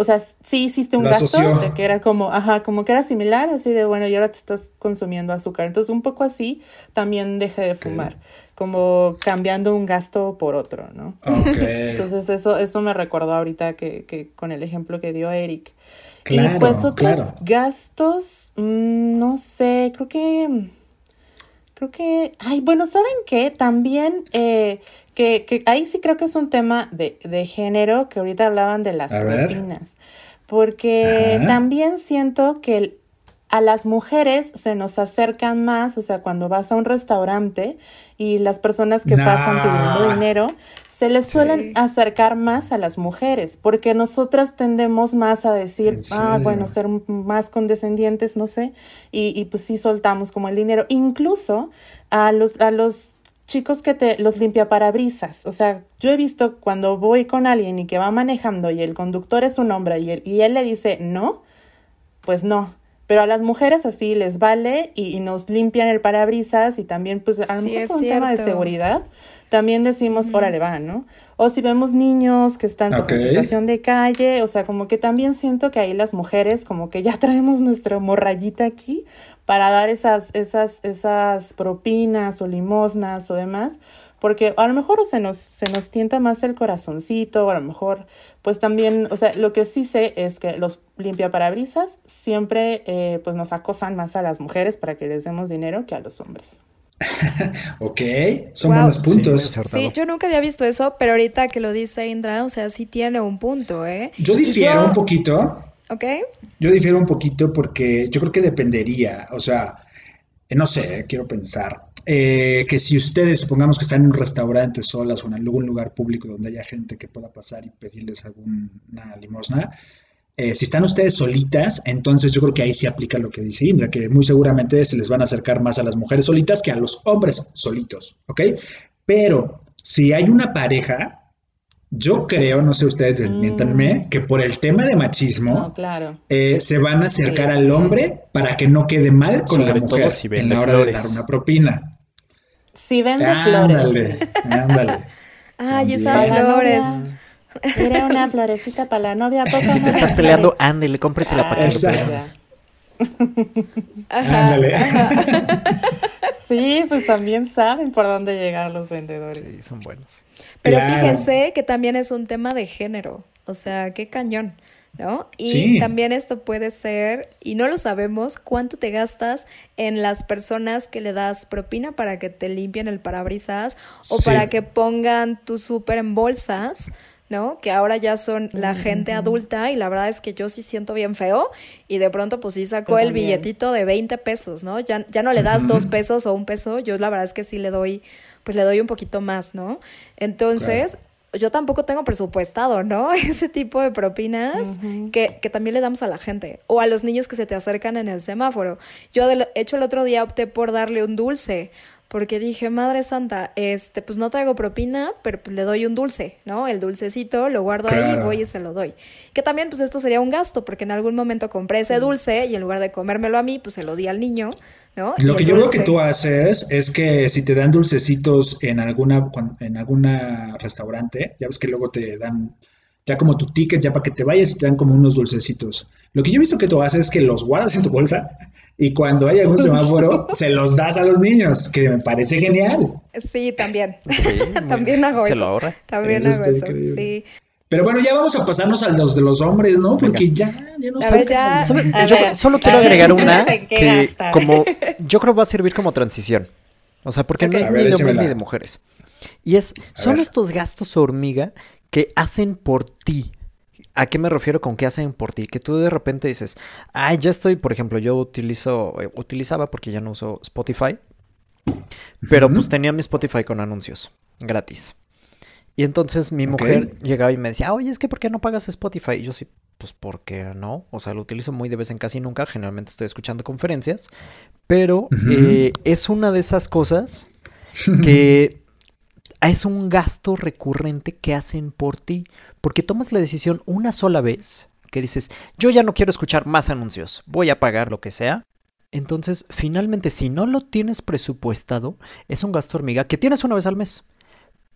o sea, sí hiciste un gasto, de que era como, ajá, como que era similar, así de, bueno, y ahora te estás consumiendo azúcar. Entonces, un poco así, también dejé de fumar, como cambiando un gasto por otro, ¿no? [LAUGHS] Entonces, eso, eso me recordó ahorita que, que con el ejemplo que dio Eric. y pues otros gastos, mm, no sé, creo que, creo que, ay, bueno, ¿saben qué? También, eh, que, ahí sí creo que es un tema de, de género, que ahorita hablaban de las propinas, porque también siento que a las mujeres se nos acercan más, o sea, cuando vas a un restaurante y las personas que pasan pidiendo dinero, se les suelen acercar más a las mujeres, porque nosotras tendemos más a decir, ah, bueno, ser más condescendientes, no sé, y, y pues sí soltamos como el dinero. Incluso a los, a los chicos que te los limpia parabrisas. O sea, yo he visto cuando voy con alguien y que va manejando y el conductor es un hombre y él, y él le dice no, pues no. Pero a las mujeres así les vale y, nos limpian el parabrisas y también pues a lo mejor un tema de seguridad también decimos, órale, va, ¿no? O si vemos niños que están pues, en situación de calle, o sea, como que también siento que ahí las mujeres como que ya [LAUGHS] traemos nuestra morrayita aquí para dar esas, esas, esas propinas o limosnas o demás, porque a lo mejor se nos, se nos tienta más el corazoncito, o a lo mejor, pues también, o sea, lo que sí sé es que los limpiaparabrisas siempre eh, pues nos acosan más a las mujeres para que les demos dinero que a los hombres. [LAUGHS] ok, son buenos puntos. Sí, yo nunca había visto eso, pero ahorita que lo dice Indra, o sea, sí tiene un punto, ¿eh? Yo difiero un poquito. Ok. Yo difiero un poquito porque yo creo que dependería, o sea, no sé, quiero pensar. Eh, que si ustedes, supongamos que están en un restaurante solas o en algún lugar público donde haya gente que pueda pasar y pedirles alguna limosna, eh, si están ustedes solitas, entonces yo creo que ahí sí aplica lo que dice Indra, que muy seguramente se les van a acercar más a las mujeres solitas que a los hombres solitos, ¿ok? Pero si hay una pareja, yo creo, no sé ustedes, desmiéntanme, mm. que por el tema de machismo, eh, se van a acercar al hombre para que no quede mal con la mujer en la hora de dar una propina. Si vende flores. Ándale, ándale. [LAUGHS] Ay, esas flores. Era una florecita para la novia. ¿Poco Te estás peleando, ándale, cómpresela para que Ándale. [LAUGHS] Sí, pues también saben por dónde llegar los vendedores. Sí, son buenos. Pero fíjense que también es un tema de género. O sea, qué cañón. ¿No? Y también esto puede ser, y no lo sabemos, cuánto te gastas en las personas que le das propina para que te limpien el parabrisas o para que pongan tu súper en bolsas ¿no? Que ahora ya son la gente adulta y la verdad es que yo sí siento bien feo y de pronto pues sí sacó el billetito de 20 pesos, ¿no? Ya, ya no le das dos pesos o un peso, yo la verdad es que sí le doy, pues le doy un poquito más, ¿no? Entonces, yo tampoco tengo presupuestado, ¿no? [LAUGHS] Ese tipo de propinas que, que, también le damos a la gente o a los niños que se te acercan en el semáforo. Yo de hecho el otro día opté por darle un dulce porque dije, Madre Santa, este, pues no traigo propina, pero pues le doy un dulce, ¿no? El dulcecito lo guardo ahí y voy y se lo doy. Que también, pues esto sería un gasto, porque en algún momento compré ese dulce y en lugar de comérmelo a mí, pues se lo di al niño, ¿no? Lo que yo creo que tú haces es que si te dan dulcecitos en alguna, en alguna restaurante, ya ves que luego te dan ya como tu ticket, ya para que te vayas y te dan como unos dulcecitos. Lo que yo he visto que tú haces es que los guardas en tu bolsa y cuando hay algún semáforo [LAUGHS] se los das a los niños, que me parece genial. Sí, también. [LAUGHS] también hago se eso. Lo ahorra. También hago eso. Sí. Pero bueno, ya vamos a pasarnos a los de los hombres, ¿no? Porque ya, ya no ver, ya. A Yo ver, solo quiero [LAUGHS] agregar [LAUGHS] ¿qué una que como yo creo va a servir como transición. O sea, porque no es ver, ni de hombres ni de mujeres. Y es, A son ver. estos gastos hormiga que hacen por ti. ¿A qué me refiero con que hacen por ti? Que tú de repente dices, ay, ya estoy, por ejemplo, yo utilizo, eh, utilizaba porque ya no uso Spotify, pero pues tenía mi Spotify con anuncios gratis. Y entonces mi mujer llegaba y me decía, oye, es que ¿por qué no pagas Spotify? Y yo sí, pues porque no, o sea, lo utilizo muy de vez en casi nunca, generalmente estoy escuchando conferencias, pero eh, es una de esas cosas que [LAUGHS] es un gasto recurrente que hacen por ti, porque tomas la decisión una sola vez, que dices, yo ya no quiero escuchar más anuncios, voy a pagar lo que sea. Entonces, finalmente, si no lo tienes presupuestado, es un gasto hormiga que tienes una vez al mes.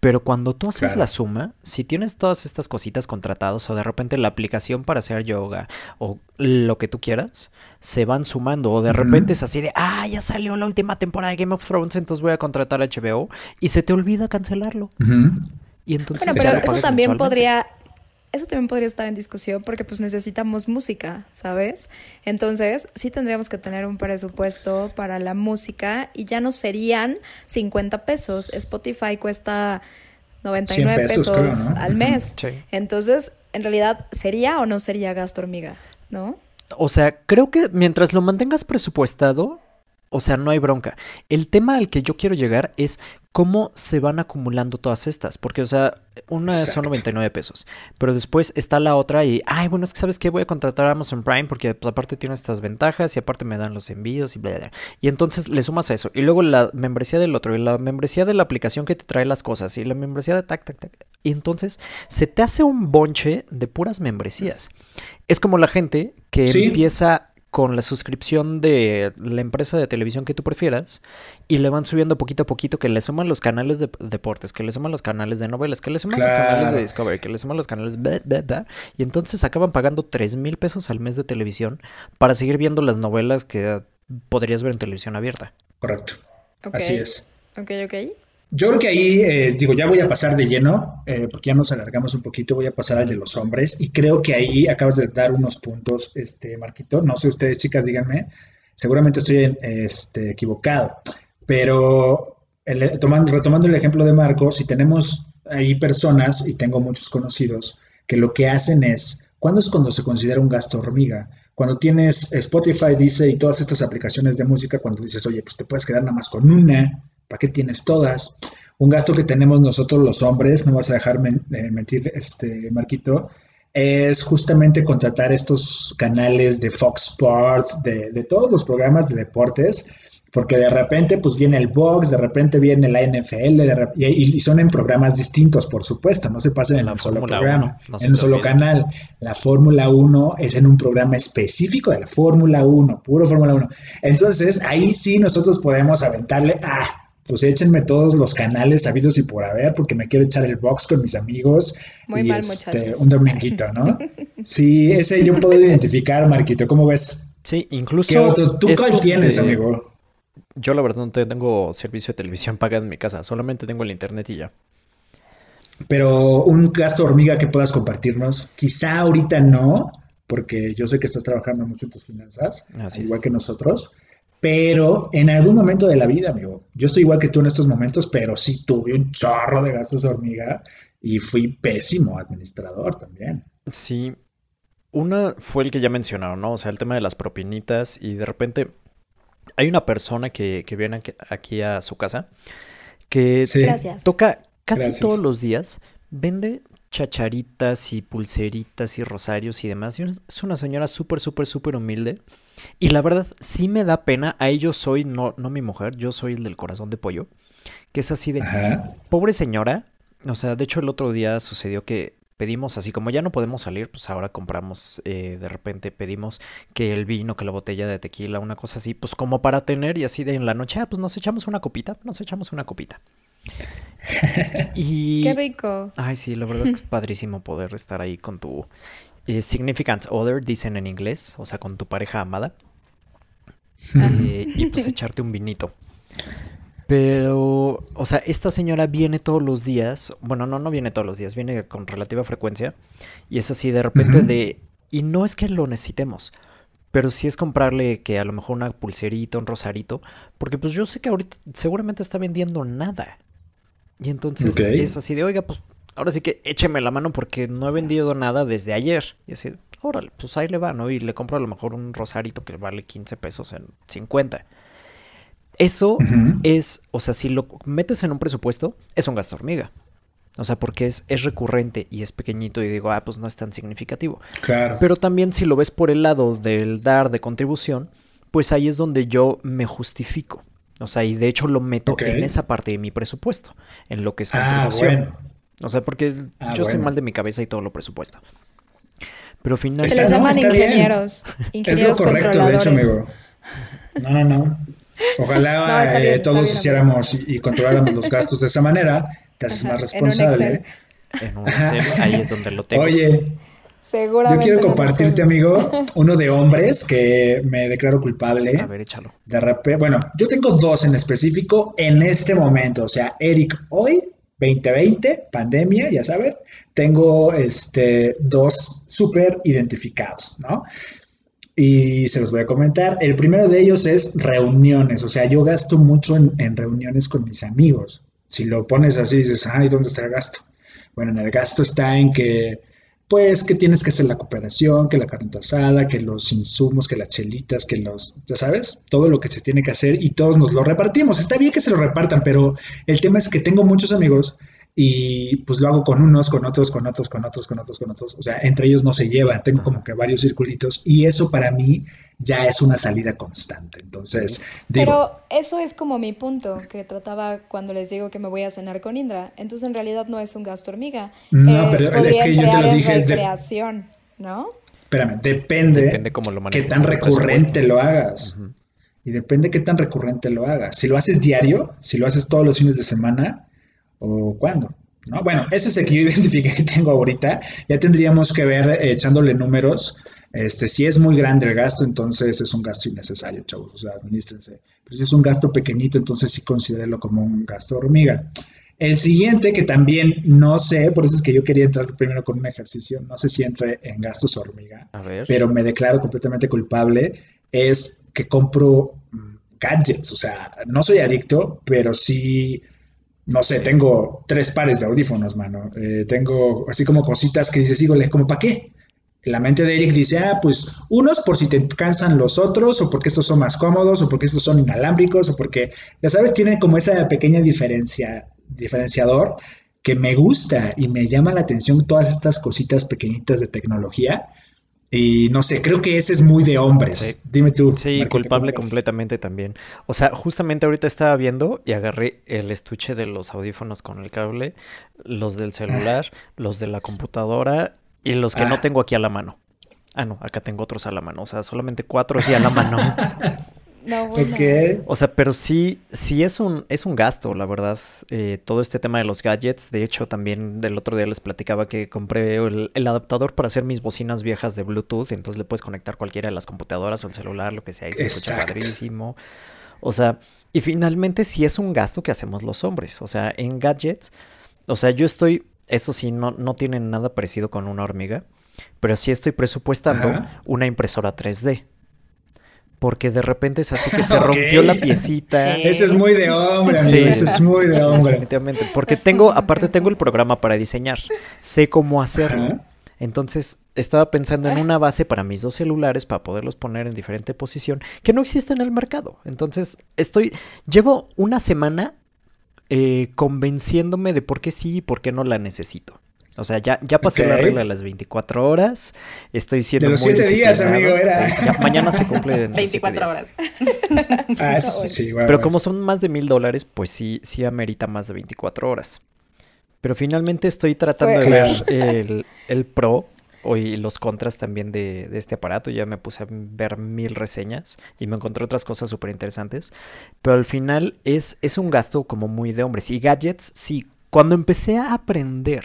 Pero cuando tú haces Claro. la suma, si tienes todas estas cositas contratadas o de repente la aplicación para hacer yoga o lo que tú quieras, se van sumando o de repente es así de, ah, ya salió la última temporada de Game of Thrones, entonces voy a contratar HBO y se te olvida cancelarlo. Y entonces Bueno, pero eso también podría, eso también podría estar en discusión porque pues necesitamos música, ¿sabes? Entonces sí tendríamos que tener un presupuesto para la música y ya no serían 50 pesos. Spotify cuesta 99 100 pesos, pesos, creo, ¿no? al mes. Sí. Entonces, en realidad, ¿sería o no sería gasto hormiga? ¿No? O sea, creo que mientras lo mantengas presupuestado, o sea, no hay bronca. El tema al que yo quiero llegar es cómo se van acumulando todas estas. Porque, o sea, una son Exacto. 99 pesos. Pero después está la otra y, ay, bueno, es que sabes que voy a contratar a Amazon Prime porque pues, aparte tiene estas ventajas y aparte me dan los envíos y bla, bla, bla. Y entonces le sumas a eso. Y luego la membresía del otro y la membresía de la aplicación que te trae las cosas y la membresía de tac, tac, tac. Y entonces se te hace un bonche de puras membresías. Es como la gente que Sí. empieza con la suscripción de la empresa de televisión que tú prefieras y le van subiendo poquito a poquito que le suman los canales de deportes, que le suman los canales de novelas, que le suman los canales de Discovery, que le suman los canales bla, bla, bla, y entonces acaban pagando tres mil pesos al mes de televisión para seguir viendo las novelas que podrías ver en televisión abierta. Correcto. Así es. Ok, ok. Yo creo que ahí, eh, digo, ya voy a pasar de lleno, eh, porque ya nos alargamos un poquito, voy a pasar al de los hombres, y creo que ahí acabas de dar unos puntos, este, Marquito, no sé ustedes, chicas, díganme, seguramente estoy este, equivocado, pero tomando, retomando el ejemplo de Marco, si tenemos ahí personas, y tengo muchos conocidos, que lo que hacen es, ¿cuándo es cuando se considera un gasto hormiga? Cuando tienes Spotify, dice, y todas estas aplicaciones de música, cuando dices, oye, pues te puedes quedar nada más con una, ¿para qué tienes todas? Un gasto que tenemos nosotros los hombres, no vas a dejar men- eh, mentir, este, Marquito, es justamente contratar estos canales de Fox Sports, de, de todos los programas de deportes, porque de repente pues viene el box, de repente viene la NFL, de y, y son en programas distintos, por supuesto, no se pasen en La un solo programa, 1, no se en un solo canal. La Fórmula 1 es en un programa específico de la Fórmula 1, puro Fórmula 1. Entonces, ahí sí nosotros podemos aventarle, ah, pues échenme todos los canales sabidos y por haber, porque me quiero echar el box con mis amigos. Muy y mal, este, muchachos. un dominguito, ¿no? [LAUGHS] Sí, ese yo puedo identificar, Marquito, ¿cómo ves? Sí, incluso... ¿Qué otro? ¿Tú esto cuál tienes, de- amigo? Yo la verdad no tengo servicio de televisión pagado en mi casa, solamente tengo el internet y ya. Pero un gasto hormiga que puedas compartirnos, quizá ahorita no, porque yo sé que estás trabajando mucho en tus finanzas, Así igual es. que nosotros, pero en algún momento de la vida, amigo, yo estoy igual que tú en estos momentos, pero sí tuve un chorro de gastos hormiga y fui pésimo administrador también. Sí, una fue el que ya mencionaron, ¿no? O sea, el tema de las propinitas y de repente hay una persona que, que viene aquí, a su casa que Sí. Toca casi Gracias. todos los días, vende chacharitas y pulseritas y rosarios y demás. Y es una señora súper, súper, súper humilde. Y la verdad, sí me da pena. A ellos soy, no, no mi mujer, yo soy el del corazón de pollo. Que es así de, Ajá. pobre señora. O sea, de hecho el otro día sucedió que pedimos así, como ya no podemos salir, pues ahora compramos, eh, de repente pedimos que el vino, que la botella de tequila, una cosa así, pues como para tener y así de en la noche, ah, pues nos echamos una copita, nos echamos una copita. [LAUGHS] Y... Qué rico. Ay, sí, la verdad es que es padrísimo poder estar ahí con tu eh, significant other, dicen en inglés, o sea, con tu pareja amada, eh, y pues [LAUGHS] echarte un vinito. Pero, o sea, esta señora viene todos los días, bueno, no, no viene todos los días, viene con relativa frecuencia, y es así de repente de, y no es que lo necesitemos, pero sí es comprarle que a lo mejor una pulserita, un rosarito, porque pues yo sé que ahorita seguramente está vendiendo nada. Y entonces es así de, oiga, pues ahora sí que écheme la mano porque no he vendido nada desde ayer. Y así, órale, pues ahí le va, ¿no? Y le compro a lo mejor un rosarito que vale 15 pesos en 50. Eso es, o sea, si lo metes en un presupuesto, es un gasto hormiga. O sea, porque es, es recurrente y es pequeñito y digo, ah, pues no es tan significativo. Claro. Pero también si lo ves por el lado del dar de contribución, pues ahí es donde yo me justifico. O sea, y de hecho lo meto en esa parte de mi presupuesto, en lo que es ah, contribución. O sea, porque ah, yo estoy mal de mi cabeza y todo lo presupuesto. Pero finalmente... Se les llaman ingenieros. ingenieros. [LAUGHS] Es lo correcto, de hecho, amigo. No, no, no. Ojalá [LAUGHS] eh, todos hiciéramos y, controláramos los gastos de esa manera, te haces más responsable. En un Excel. ahí es donde lo tengo. Oye, yo quiero compartirte, amigo, [LAUGHS] uno de hombres que me declaro culpable. A ver, échalo. De repente, bueno, yo tengo dos en específico en este momento. O sea, Eric, hoy, 2020, pandemia, ya saben, tengo este, dos súper identificados, ¿no? y se los voy a comentar. El primero de ellos es reuniones, o sea, yo gasto mucho en, reuniones con mis amigos. Si lo pones así, dices, ay, ¿dónde está el gasto? Bueno, en el gasto está en que, pues, que tienes que hacer la cooperación, que la carnita asada, que los insumos, que las chelitas, que los, ya sabes, todo lo que se tiene que hacer y todos nos lo repartimos. Está bien que se lo repartan, pero el tema es que tengo muchos amigos y pues lo hago con unos, con otros, con otros, con otros, con otros, con otros. O sea, entre ellos no se lleva, tengo como que varios circulitos y eso para mí ya es una salida constante. Entonces, Pero eso es como mi punto que trataba cuando les digo que me voy a cenar con Indra. Entonces, en realidad no es un gasto hormiga. No, eh, pero es que yo te lo dije. Recreación, ¿no? Espérame, depende, depende cómo lo qué tan recurrente lo hagas. Y depende qué tan recurrente lo hagas. Si lo haces diario, si lo haces todos los fines de semana, o cuándo. ¿no? Bueno, ese es el que yo [LAUGHS] identifiqué que tengo ahorita. Ya tendríamos que ver eh, echándole números. Este, si es muy grande el gasto, entonces es un gasto innecesario, chavos. O sea, administrense. Pero si es un gasto pequeñito, entonces sí considérelo como un gasto hormiga. El siguiente, que también no sé, por eso es que yo quería entrar primero con un ejercicio, no sé si entre en gastos hormiga, pero me declaro completamente culpable, es que compro mm, gadgets, o sea, no soy adicto, pero sí no sé, tengo tres pares de audífonos, mano. Eh, tengo así como cositas que dices, híjole, ¿como para qué? La mente de Eric dice, ah, pues unos por si te cansan los otros, o porque estos son más cómodos, o porque estos son inalámbricos, o porque, ya sabes, tienen como esa pequeña diferencia, diferenciador que me gusta y me llama la atención todas estas cositas pequeñitas de tecnología y no sé, creo que ese es muy de hombres. Dime tú. Sí, culpable completamente también. O sea, justamente ahorita estaba viendo y agarré el estuche de los audífonos con el cable, los del celular, los de la computadora y los que no ah. tengo aquí a la mano. Ah, no, acá tengo otros a la mano. O sea, solamente cuatro aquí a la mano. [LAUGHS] No, O sea, pero sí, sí es un, es un gasto, la verdad. Eh, todo este tema de los gadgets. De hecho, también del otro día les platicaba que compré el, adaptador para hacer mis bocinas viejas de Bluetooth. Entonces le puedes conectar cualquiera de las computadoras o el celular, lo que sea, y se escucha padrísimo. O sea, y finalmente sí es un gasto que hacemos los hombres. O sea, en gadgets, o sea, yo estoy, eso sí, no, no tiene nada parecido con una hormiga, pero sí estoy presupuestando una impresora 3D porque de repente es así que [LAUGHS] se rompió la piecita. Ese es muy de hombre, amigo, ese es muy de hombre. Definitivamente, porque tengo, aparte tengo el programa para diseñar, sé cómo hacerlo. Entonces estaba pensando en una base para mis dos celulares para poderlos poner en diferente posición que no existe en el mercado. Entonces estoy, llevo una semana eh, convenciéndome de por qué sí y por qué no la necesito. O sea, ya, ya pasé la regla de las 24 horas. Estoy siendo. De los 7 días, amigo, era. mañana se cumple. [LAUGHS] 24 horas. ah, [LAUGHS] sí, Pero como son más de mil dólares, pues sí, sí amerita más de 24 horas. Pero finalmente estoy tratando de ver el, el, pro y los contras también de, de, este aparato. Ya me puse a ver mil reseñas y me encontré otras cosas súper interesantes. Pero al final es, es un gasto como muy de hombres. Y gadgets, sí. Cuando empecé a aprender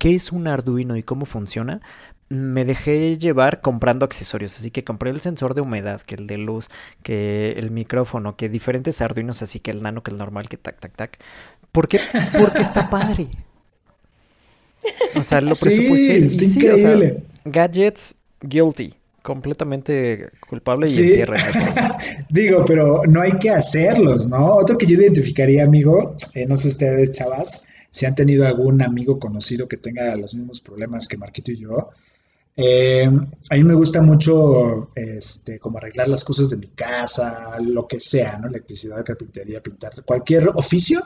qué es un Arduino y cómo funciona, me dejé llevar comprando accesorios, así que compré el sensor de humedad, que el de luz, que el micrófono, que diferentes Arduinos, así que el nano, que el normal, que tac, tac, tac. ¿Por qué? Porque está padre. O sea, lo presupuesté sí, increíble. gadgets guilty, completamente culpable y sí. encierra. [LAUGHS] Digo, pero no hay que hacerlos, ¿no? Otro que yo identificaría, amigo, eh, no sé ustedes, chavas, si han tenido algún amigo conocido que tenga los mismos problemas que Marquito y yo, eh, a mí me gusta mucho este, como arreglar las cosas de mi casa, lo que sea, ¿no? Electricidad, carpintería, pintar, cualquier oficio,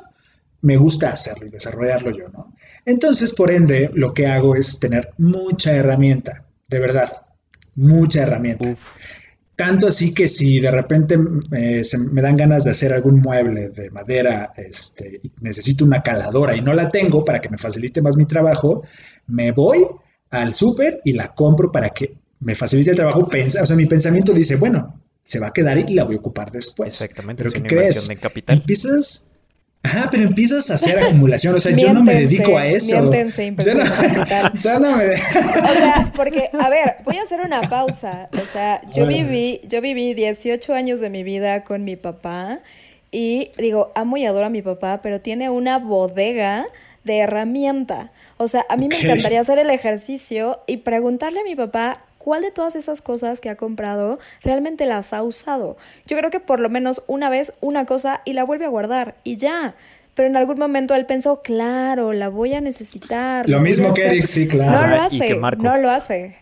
me gusta hacerlo y desarrollarlo yo, ¿no? Entonces, por ende, lo que hago es tener mucha herramienta, de verdad, mucha herramienta. Tanto así que si de repente eh, me dan ganas de hacer algún mueble de madera, este, y necesito una caladora y no la tengo para que me facilite más mi trabajo, me voy al súper y la compro para que me facilite el trabajo. Pensa, o sea, mi pensamiento dice, bueno, se va a quedar y la voy a ocupar después. Exactamente. Pero ¿qué crees? De capital. Empiezas... Ajá, pero empiezas a hacer acumulación. O sea, yo no me dedico a eso. Miéntense, yo no, yo [LAUGHS] no me... o sea, porque, a ver, voy a hacer una pausa. O sea, yo viví, yo viví 18 años de mi vida con mi papá y digo, amo y adoro a mi papá, pero tiene una bodega de herramienta. O sea, a mí me encantaría hacer el ejercicio y preguntarle a mi papá cuál de todas esas cosas que ha comprado realmente las ha usado. Yo creo que por lo menos una vez una cosa y la vuelve a guardar y ya. Pero en algún momento él pensó, claro, la voy a necesitar. Lo mismo que Eric, sí, claro. No lo hace, no lo hace.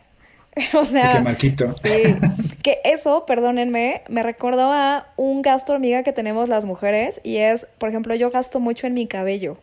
[LAUGHS] o sea, que Marquito. sí. Que eso, perdónenme, me recordó a un gasto hormiga que tenemos las mujeres y es, por ejemplo, yo gasto mucho en mi cabello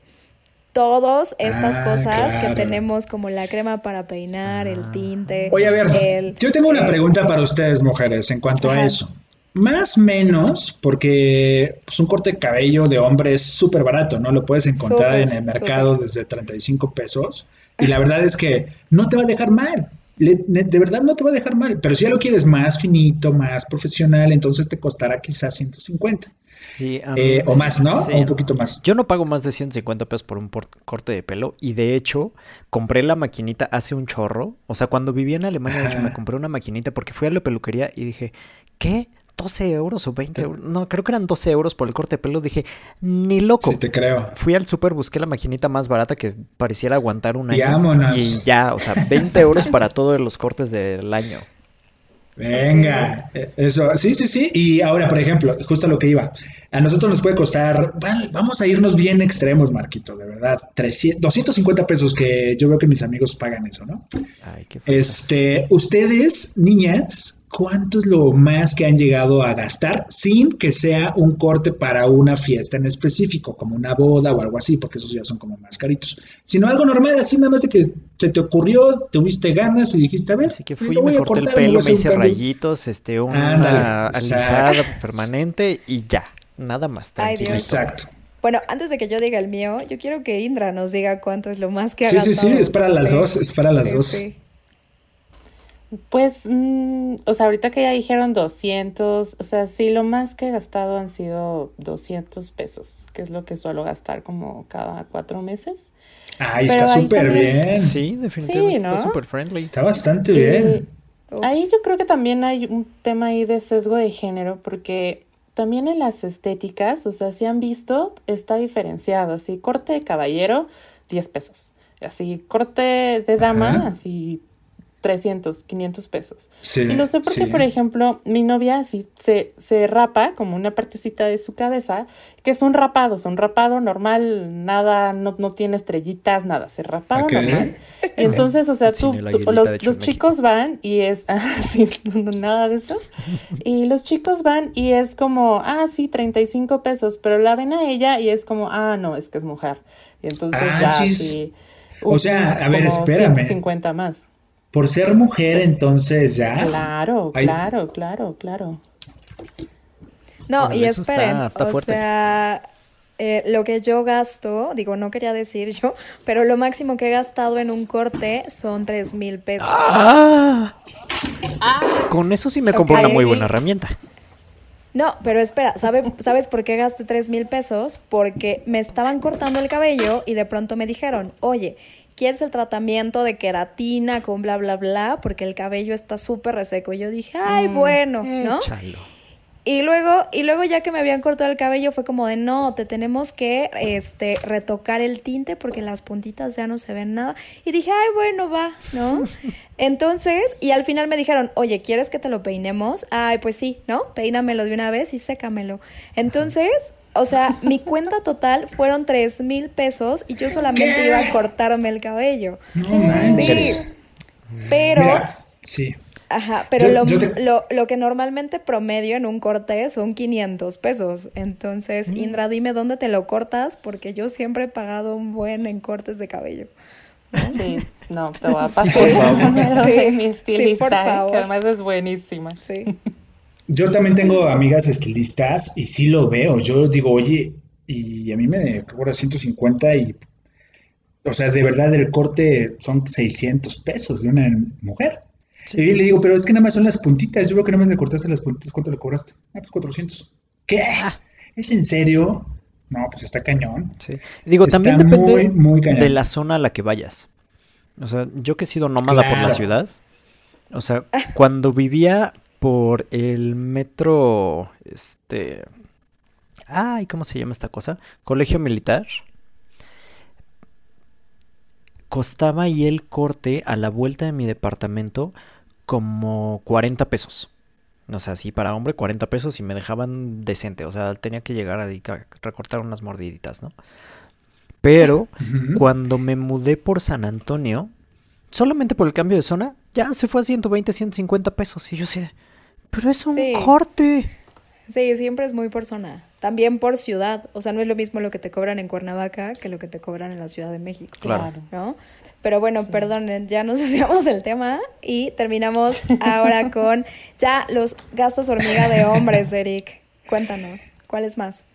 todas estas ah, cosas que tenemos como la crema para peinar, el ah. tinte. Oye, a ver, yo tengo una pregunta para ustedes, mujeres, en cuanto a eso. Más menos, porque pues, un corte de cabello de hombre es súper barato, ¿no? Lo puedes encontrar en el mercado desde 35 pesos. Y la verdad es que no te va a dejar mal. de verdad no te va a dejar mal. Pero si ya lo quieres más finito, más profesional, entonces te costará quizás 150. Eh, o más, ¿no? o un poquito más. Yo no pago más de 150 pesos por un corte de pelo y de hecho compré la maquinita hace un chorro. O sea, cuando vivía en Alemania, de hecho, me compré una maquinita porque fui a la peluquería y dije, ¿qué? 12 euros o 20 euros. No, creo que eran 12 euros por el corte de pelo. Dije, ni loco. Sí, te creo. Fui al súper, busqué la maquinita más barata que pareciera aguantar un año. Y ya, o sea, 20 euros para todos los cortes del año. Venga, eh, eso, sí, sí, sí. Y ahora, por ejemplo, justo lo que iba, a nosotros nos puede costar, vamos a irnos bien extremos, Marquito, de verdad, 300, 250 pesos que yo veo que mis amigos pagan eso, ¿no? Ay, qué este, ustedes, niñas, ¿cuánto es lo más que han llegado a gastar sin que sea un corte para una fiesta en específico, como una boda o algo así, porque esos ya son como más caritos, sino algo normal, así nada más de que se te ocurrió, tuviste ganas y dijiste, a ver, así que fui, me, corté el pelo, me hice rayitos, este, una alisada permanente y ya, nada más. Ay, Dios. Exacto. Bueno, antes de que yo diga el mío, yo quiero que Indra nos diga cuánto es lo más que ha gastado. Sí, sí, sí, es para las dos, es para las dos. Sí. Pues, mm, o sea, ahorita que ya dijeron 200, o sea, sí, lo más que he gastado han sido 200 pesos, que es lo que suelo gastar como cada cuatro meses. Ay, está súper bien. Sí, definitivamente está súper friendly. Está bastante bien. ahí yo creo que también hay un tema ahí de sesgo de género, porque también en las estéticas, o sea, si han visto, está diferenciado, así, corte de caballero, 10 pesos. Así, corte de dama, así 300, 500 pesos. Sí, y lo sé porque, por ejemplo, mi novia así se, se rapa como una partecita de su cabeza, que es un rapado, es un rapado normal, nada, no, no tiene estrellitas, nada, se rapado normal. Y [LAUGHS] entonces, o sea, tú, los, los chicos van y es, [LAUGHS] ah, sí, nada de eso. Y los chicos van y es como, ah, sí, 35 pesos, pero la ven a ella y es como, ah, no, es que es mujer. Y entonces ah, ya, sí. O sea, a ver, espérame. 150 más por ser mujer, entonces ya. Claro, claro, claro, claro. No, y esperen, o sea, eh, lo que yo gasto, digo, no quería decir yo, pero lo máximo que he gastado en un corte son tres mil pesos. Ah. Con eso sí me compré una muy buena herramienta. No, pero espera, ¿sabes por qué gasté tres mil pesos? Porque me estaban cortando el cabello y de pronto me dijeron, oye, ¿quieres el tratamiento de queratina con bla, bla, bla? Porque el cabello está súper reseco. Y yo dije, ay, Mm, bueno, ¿no? Échalo. Y luego, y luego ya que me habían cortado el cabello fue como de no, te tenemos que este retocar el tinte porque las puntitas ya no se ven nada. Y dije, ay, bueno, va, ¿no? [LAUGHS] Entonces, y al final me dijeron, oye, ¿quieres que te lo peinemos? Ay, pues sí, ¿no? Peínamelo de una vez y sécamelo. Entonces, o sea, mi cuenta total fueron tres mil pesos y yo solamente ¿Qué? iba a cortarme el cabello. No manches. Sí. Pero Mira, sí. Ajá, pero Yo- lo, yo te- lo, lo que normalmente promedio en un corte son 500 pesos. Entonces, Mm. Indra, dime dónde te lo cortas, porque yo siempre he pagado un buen en cortes de cabello. Sí, no, te voy a pasar por favor. Sí, de mi sí, estilista, por favor. que además es buenísima. Sí. Yo también tengo amigas estilistas y sí lo veo. Yo digo, oye, y a mí me cobra 150 y, o sea, de verdad el corte son 600 pesos de una mujer. Sí. Y le digo, pero es que nada más son las puntitas. Yo veo que nada más me cortaste las puntitas. ¿Cuánto le cobraste? Ah, pues 400. ¿Qué? Ah. ¿Es en serio? No, pues está cañón. Sí. Digo, Está también depende muy, muy cañón. de la zona a la que vayas. O sea, yo que he sido nómada por la ciudad, o sea, cuando vivía por el metro, este, ay, ¿cómo se llama esta cosa? Colegio Militar. Costaba ahí el corte a la vuelta de mi departamento como 40 pesos. O sea, sí, para hombre 40 pesos y me dejaban decente. O sea, tenía que llegar a recortar unas mordiditas, ¿no? Pero cuando me mudé por San Antonio, solamente por el cambio de zona, ya se fue a 120, 150 pesos. Y yo de, pero es un Sí. corte. Sí, siempre es muy por zona. También por ciudad. O sea, no es lo mismo lo que te cobran en Cuernavaca que lo que te cobran en la Ciudad de México. Claro. ¿no? Pero bueno, perdonen, ya nos [LAUGHS] desviamos del tema y terminamos ahora [LAUGHS] con ya los gastos hormiga de hombres, Eric. Cuéntanos, ¿cuáles más?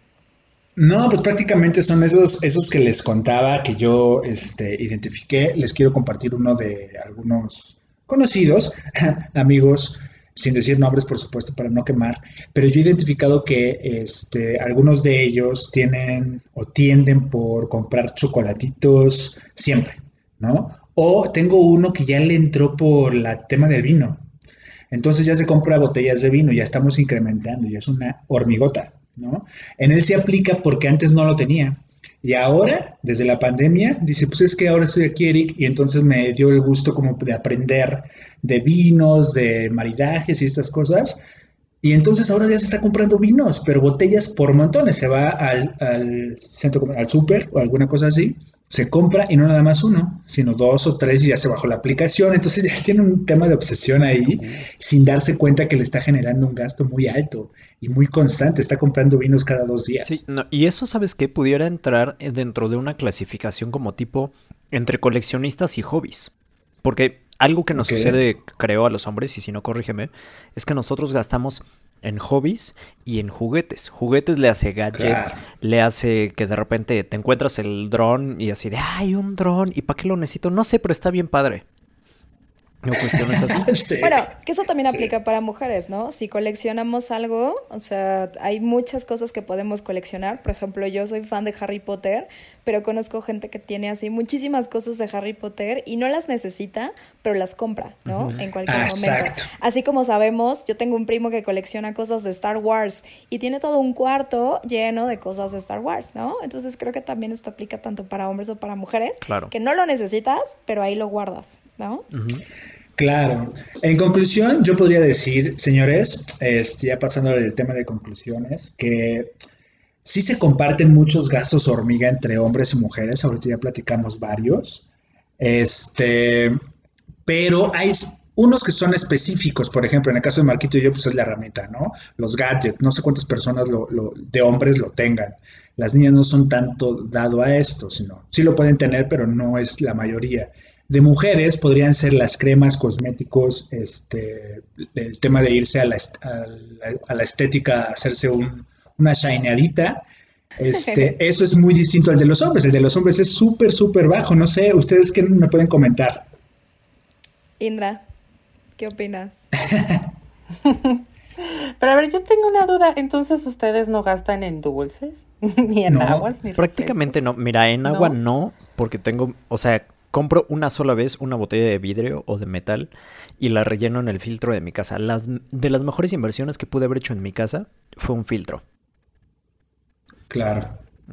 No, pues prácticamente son esos, esos que les contaba que yo este, identifiqué. Les quiero compartir uno de algunos conocidos, [LAUGHS] amigos, sin decir nombres, por supuesto, para no quemar. Pero yo he identificado que este, algunos de ellos tienen o tienden por comprar chocolatitos siempre, ¿no? O tengo uno que ya le entró por la tema del vino. Entonces ya se compra botellas de vino, ya estamos incrementando, ya es una hormigota, ¿no? En él se aplica porque antes no lo tenía. Y ahora, desde la pandemia, dice, pues es que ahora estoy aquí, Eric, y entonces me dio el gusto como de aprender de vinos, de maridajes y estas cosas. Y entonces ahora ya se está comprando vinos, pero botellas por montones. Se va al, al centro, al súper o alguna cosa así, se compra y no nada más uno, sino dos o tres y ya se bajó la aplicación. Entonces ya tiene un tema de obsesión ahí sin darse cuenta que le está generando un gasto muy alto y muy constante. Está comprando vinos cada dos días. Sí, no, y eso, ¿sabes qué? Pudiera entrar eh, dentro de una clasificación como tipo entre coleccionistas y hobbies. Porque algo que nos sucede, creo, a los hombres, y si no, corrígeme, es que nosotros gastamos en hobbies y en juguetes. Juguetes le hace gadgets, Claro. le hace que de repente te encuentras el dron y así de, ay, un dron, ¿y para qué lo necesito? No sé, pero está bien padre. No cuestiones así. [LAUGHS] Sí. Bueno, que eso también Sí. aplica para mujeres, ¿no? Si coleccionamos algo, o sea, hay muchas cosas que podemos coleccionar. Por ejemplo, yo soy fan de Harry Potter, pero conozco gente que tiene así muchísimas cosas de Harry Potter y no las necesita, pero las compra, ¿no? En cualquier Ah, momento. exacto. Así como sabemos, yo tengo un primo que colecciona cosas de Star Wars y tiene todo un cuarto lleno de cosas de Star Wars, ¿no? Entonces creo que también esto aplica tanto para hombres o para mujeres, Claro. que no lo necesitas, pero ahí lo guardas, ¿no? Claro. En conclusión, yo podría decir, señores, este, ya pasando del tema de conclusiones, que sí se comparten muchos gastos hormiga entre hombres y mujeres. Ahorita ya platicamos varios. Este, pero hay unos que son específicos. Por ejemplo, en el caso de Marquito y yo, pues es la herramienta, ¿no? Los gadgets. No sé cuántas personas de hombres lo tengan. Las niñas no son tanto dado a esto, sino sí lo pueden tener, pero no es la mayoría. De mujeres podrían ser las cremas, cosméticos, este, el tema de irse a la, a la- a la estética, hacerse un- una shineadita. Este, [LAUGHS] eso es muy distinto al de los hombres. El de los hombres es súper, súper bajo. No sé, ¿ustedes qué me pueden comentar? Indra, ¿qué opinas? [LAUGHS] Pero a ver, yo tengo una duda. Entonces, ¿ustedes no gastan en dulces? [LAUGHS] ni en No, aguas, ni Prácticamente no. Mira, en agua No. no, porque tengo, o sea, compro una sola vez una botella de vidrio o de metal y la relleno en el filtro de mi casa. Las, de las mejores inversiones que pude haber hecho en mi casa fue un filtro. Claro.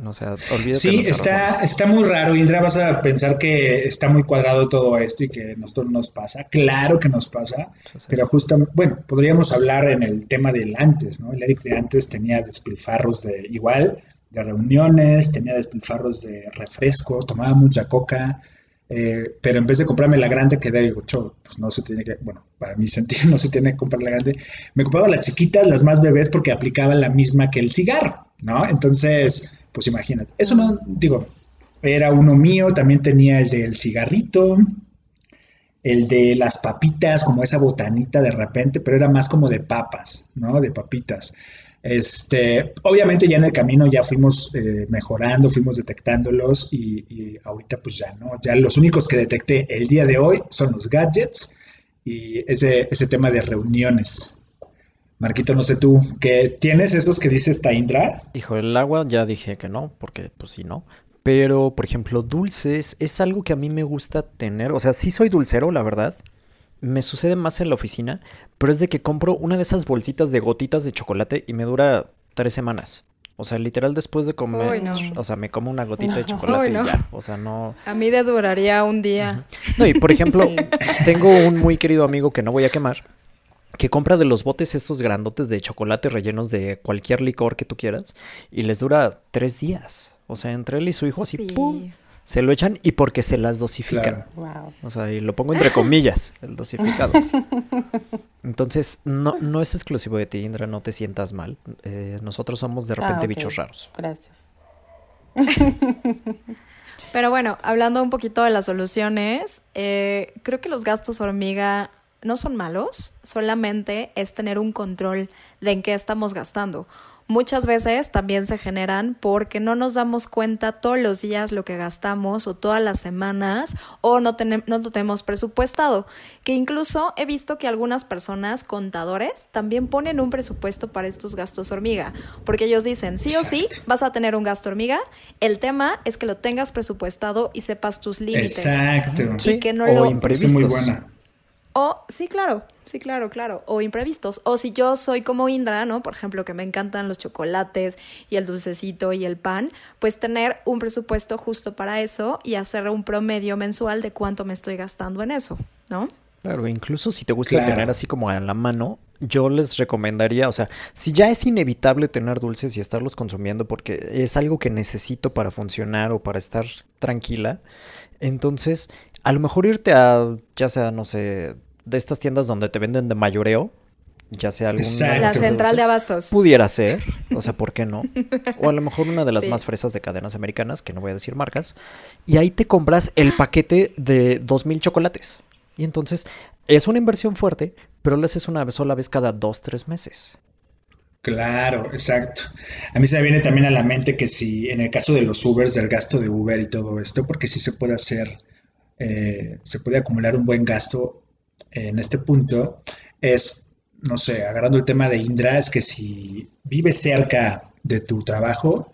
O sea, olvídate Sí, está, está muy raro, Indra. Vas a pensar que está muy cuadrado todo esto y que nosotros nos pasa. Claro que nos pasa, pero justamente, bueno, podríamos hablar en el tema del antes, ¿no? El Eric de antes tenía despilfarros de igual, de reuniones, tenía despilfarros de refresco, tomaba mucha coca, eh, pero en vez de comprarme la grande, que digo, pues no se tiene que, bueno, para mi [LAUGHS] sentido no se tiene que comprar la grande, me compraba las chiquitas, las más bebés, porque aplicaba la misma que el cigarro, ¿no? Entonces, pues imagínate, eso no, digo, era uno mío, también tenía el del cigarrito, el de las papitas, como esa botanita de repente, pero era más como de papas, ¿no? De papitas. Este, obviamente ya en el camino ya fuimos eh, mejorando, fuimos detectándolos y, ahorita pues ya no, ya los únicos que detecté el día de hoy son los gadgets y ese, ese tema de reuniones. Marquito, no sé tú, ¿qué tienes esos que dices Taindra? Hijo, el agua ya dije que no, porque pues sí, no. Pero, por ejemplo, dulces es algo que a mí me gusta tener. O sea, sí soy dulcero, la verdad me sucede más en la oficina, pero es de que compro una de esas bolsitas de gotitas de chocolate y me dura tres semanas. O sea, literal después de comer, o sea, me como una gotita de [LAUGHS] chocolate y ya. O sea, no. A mí de duraría un día. No, y por ejemplo, [LAUGHS] tengo un muy querido amigo que no voy a quemar, que compra de los botes estos grandotes de chocolate rellenos de cualquier licor que tú quieras y les dura tres días. O sea, entre él y su hijo así, ¡pum! Se lo echan y porque se las dosifican. O sea, y lo pongo entre comillas, el dosificado. [LAUGHS] Entonces, no, no es exclusivo de ti, Indra, no te sientas mal. Eh, nosotros somos de repente ah, bichos raros. Gracias. [LAUGHS] Pero bueno, hablando un poquito de las soluciones, eh, creo que los gastos hormiga no son malos, solamente es tener un control de en qué estamos gastando muchas veces también se generan porque no nos damos cuenta todos los días lo que gastamos o todas las semanas o no, tenemos, no lo tenemos presupuestado. Que incluso he visto que algunas personas, contadores, también ponen un presupuesto para estos gastos hormiga. Porque ellos dicen, sí o sí, vas a tener un gasto hormiga. El tema es que lo tengas presupuestado y sepas tus límites. Exacto. Y que no lo... muy buena. O, sí, claro, sí, claro, claro. O imprevistos. O si yo soy como Indra, ¿no? Por ejemplo, que me encantan los chocolates y el dulcecito y el pan, pues tener un presupuesto justo para eso y hacer un promedio mensual de cuánto me estoy gastando en eso, ¿no? Claro, incluso si te gusta tener así como a la mano, yo les recomendaría, o sea, si ya es inevitable tener dulces y estarlos consumiendo porque es algo que necesito para funcionar o para estar tranquila, entonces a lo mejor irte a, ya sea, no sé, de estas tiendas donde te venden de mayoreo, ya sea algún... La central de abastos. Pudiera ser, o sea, ¿por qué no? [LAUGHS] O a lo mejor una de las más fresas de cadenas americanas, que no voy a decir marcas, y ahí te compras el paquete de dos mil chocolates. Y entonces es una inversión fuerte, pero lo haces una sola vez cada dos, tres meses. Claro, exacto. A mí se me viene también a la mente que si en el caso de los Ubers, del gasto de Uber y todo esto, porque sí se puede hacer eh, se puede acumular un buen gasto en este punto es, no sé, agarrando el tema de Indra, es que si vives cerca de tu trabajo,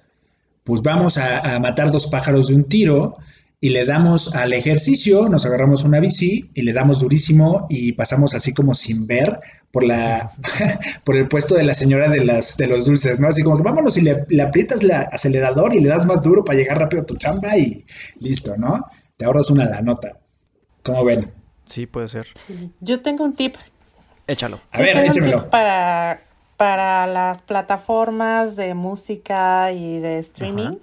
pues vamos a, matar dos pájaros de un tiro y le damos al ejercicio, nos agarramos una bici y le damos durísimo y pasamos así como sin ver por la [LAUGHS] por el puesto de la señora de las de los dulces, ¿no? Así como que vámonos y le, le aprietas el acelerador y le das más duro para llegar rápido a tu chamba y listo, ¿no? te ahorras una la nota. ¿Cómo ven? Sí, puede ser. Yo tengo un tip. Échalo. A ver, échamelo. para, para las plataformas de música y de streaming.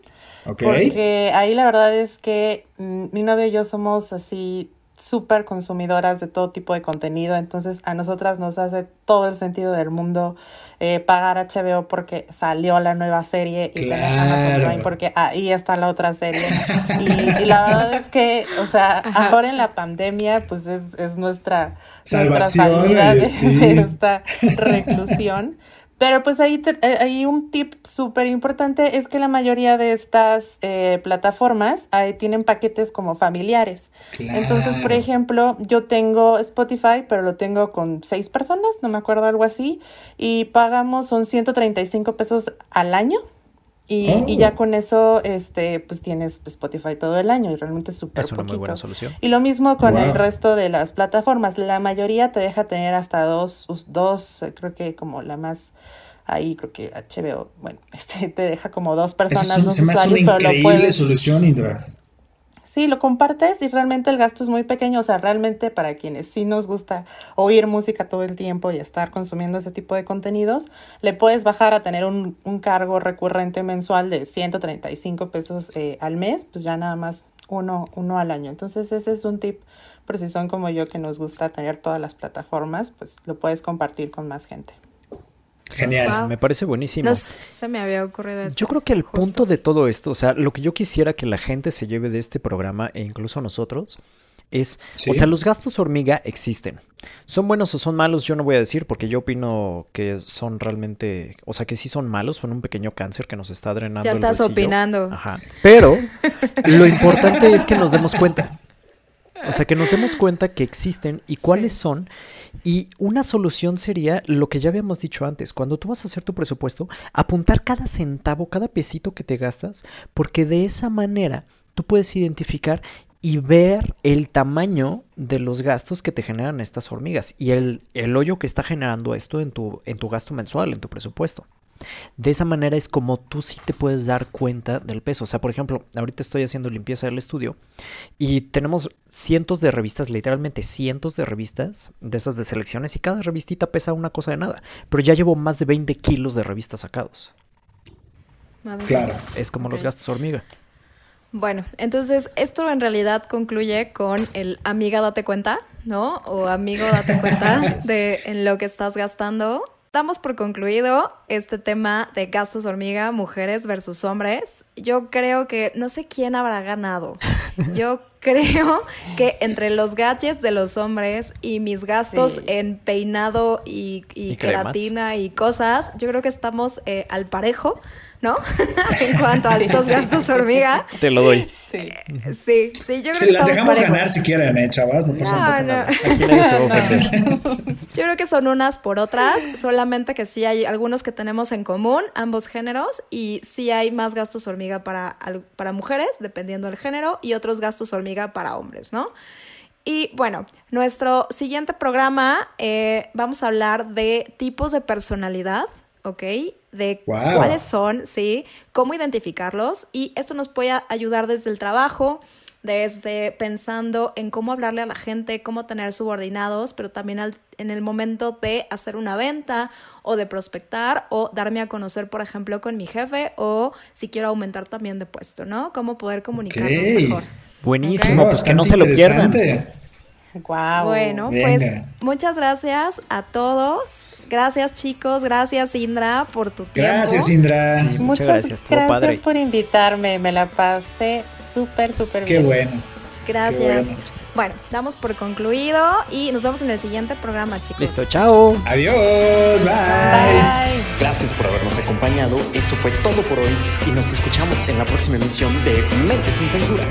Porque ahí la verdad es que mm, mi novio y yo somos así súper consumidoras de todo tipo de contenido, entonces a nosotras nos hace todo el sentido del mundo eh, pagar HBO porque salió la nueva serie y tener Amazon Prime porque ahí está la otra serie. y, la verdad es que, o sea, [LAUGHS] ahora en la pandemia, pues es, es nuestra, nuestra salida de esta reclusión. Pero pues ahí eh, hay un tip súper importante es que la mayoría de estas eh, plataformas tienen paquetes como familiares. Entonces, por ejemplo, yo tengo Spotify, pero lo tengo con seis personas, no me acuerdo algo así, y pagamos son 135 pesos al año. Y, ya oh. con eso, este, pues tienes Spotify todo el año y realmente es súper Es una muy buena solución. Y lo mismo con el resto de las plataformas. La mayoría te deja tener hasta dos, dos, creo que como la más ahí creo que HBO, bueno, [LAUGHS] este te deja como dos personas, dos usuarios, pero lo puedes solución, Indra. Sí, lo compartes y realmente el gasto es muy pequeño. O sea, realmente para quienes sí nos gusta oír música todo el tiempo y estar consumiendo ese tipo de contenidos, le puedes bajar a tener un, un cargo recurrente mensual de 135 pesos eh, al mes, pues ya nada más uno, uno al año. Entonces ese es un tip, por si son como yo que nos gusta tener todas las plataformas, pues lo puedes compartir con más gente. Genial. Me parece buenísimo. No se me había ocurrido eso. Yo creo que el punto de todo esto, o sea, lo que yo quisiera que la gente se lleve de este programa e incluso nosotros es, o sea, los gastos hormiga existen. ¿Son buenos o son malos? Yo no voy a decir porque yo opino que son realmente, o sea, que sí son malos, son un pequeño cáncer que nos está drenando. Ya estás opinando. Ajá. Pero [LAUGHS] lo importante es que nos demos cuenta. O sea, que nos demos cuenta que existen y cuáles son y una solución sería lo que ya habíamos dicho antes, cuando tú vas a hacer tu presupuesto, apuntar cada centavo, cada pesito que te gastas, porque de esa manera tú puedes identificar y ver el tamaño de los gastos que te generan estas hormigas y el, el hoyo que está generando esto en tu, en tu gasto mensual, en tu presupuesto. De esa manera es como tú sí te puedes dar cuenta del peso. O sea, por ejemplo, ahorita estoy haciendo limpieza del estudio y tenemos cientos de revistas, literalmente cientos de revistas de esas de selecciones y cada revistita pesa una cosa de nada. Pero ya llevo más de 20 kilos de revistas sacados. Claro. Es como los gastos hormiga. Bueno, entonces esto en realidad concluye con el amiga date cuenta, ¿no? O amigo date cuenta [LAUGHS] de en lo que estás gastando damos por concluido este tema de gastos hormiga, mujeres versus hombres. Yo creo que no sé quién habrá ganado. [LAUGHS] Yo creo que entre los gadgets de los hombres y mis gastos en peinado y, y, queratina y cosas, yo creo que estamos eh, al parejo. ¿No? [LAUGHS] en cuanto a estos gastos hormiga. Te lo doy. Sí, sí, sí yo creo que las dejamos ganar si quieren, ¿eh, chavas? No pasa, nada. Aquí nadie se va a ofender. Yo creo que son unas por otras, solamente que sí hay algunos que tenemos en común, ambos géneros, y sí hay más gastos hormiga para, para mujeres, dependiendo del género, y otros gastos hormiga para hombres, ¿no? Y bueno, nuestro siguiente programa eh, vamos a hablar de tipos de personalidad, ¿ok? De cuáles son, ¿sí? Cómo identificarlos y esto nos puede ayudar desde el trabajo, desde pensando en cómo hablarle a la gente, cómo tener subordinados, pero también en el momento de hacer una venta o de prospectar o darme a conocer, por ejemplo, con mi jefe o si quiero aumentar también de puesto, ¿no? Cómo poder comunicarnos mejor. Buenísimo, pues que no se lo pierdan. Wow. Bueno, pues muchas gracias a todos. Gracias chicos, gracias Indra por tu tiempo. Gracias Indra. Muchas gracias, gracias por invitarme, me la pasé súper, súper bien. Qué bueno. Gracias. bueno. damos por concluido y nos vemos en el siguiente programa chicos. Listo, chao. Adiós, bye. bye. Gracias por habernos acompañado. Esto fue todo por hoy y nos escuchamos en la próxima emisión de Mente sin Censura.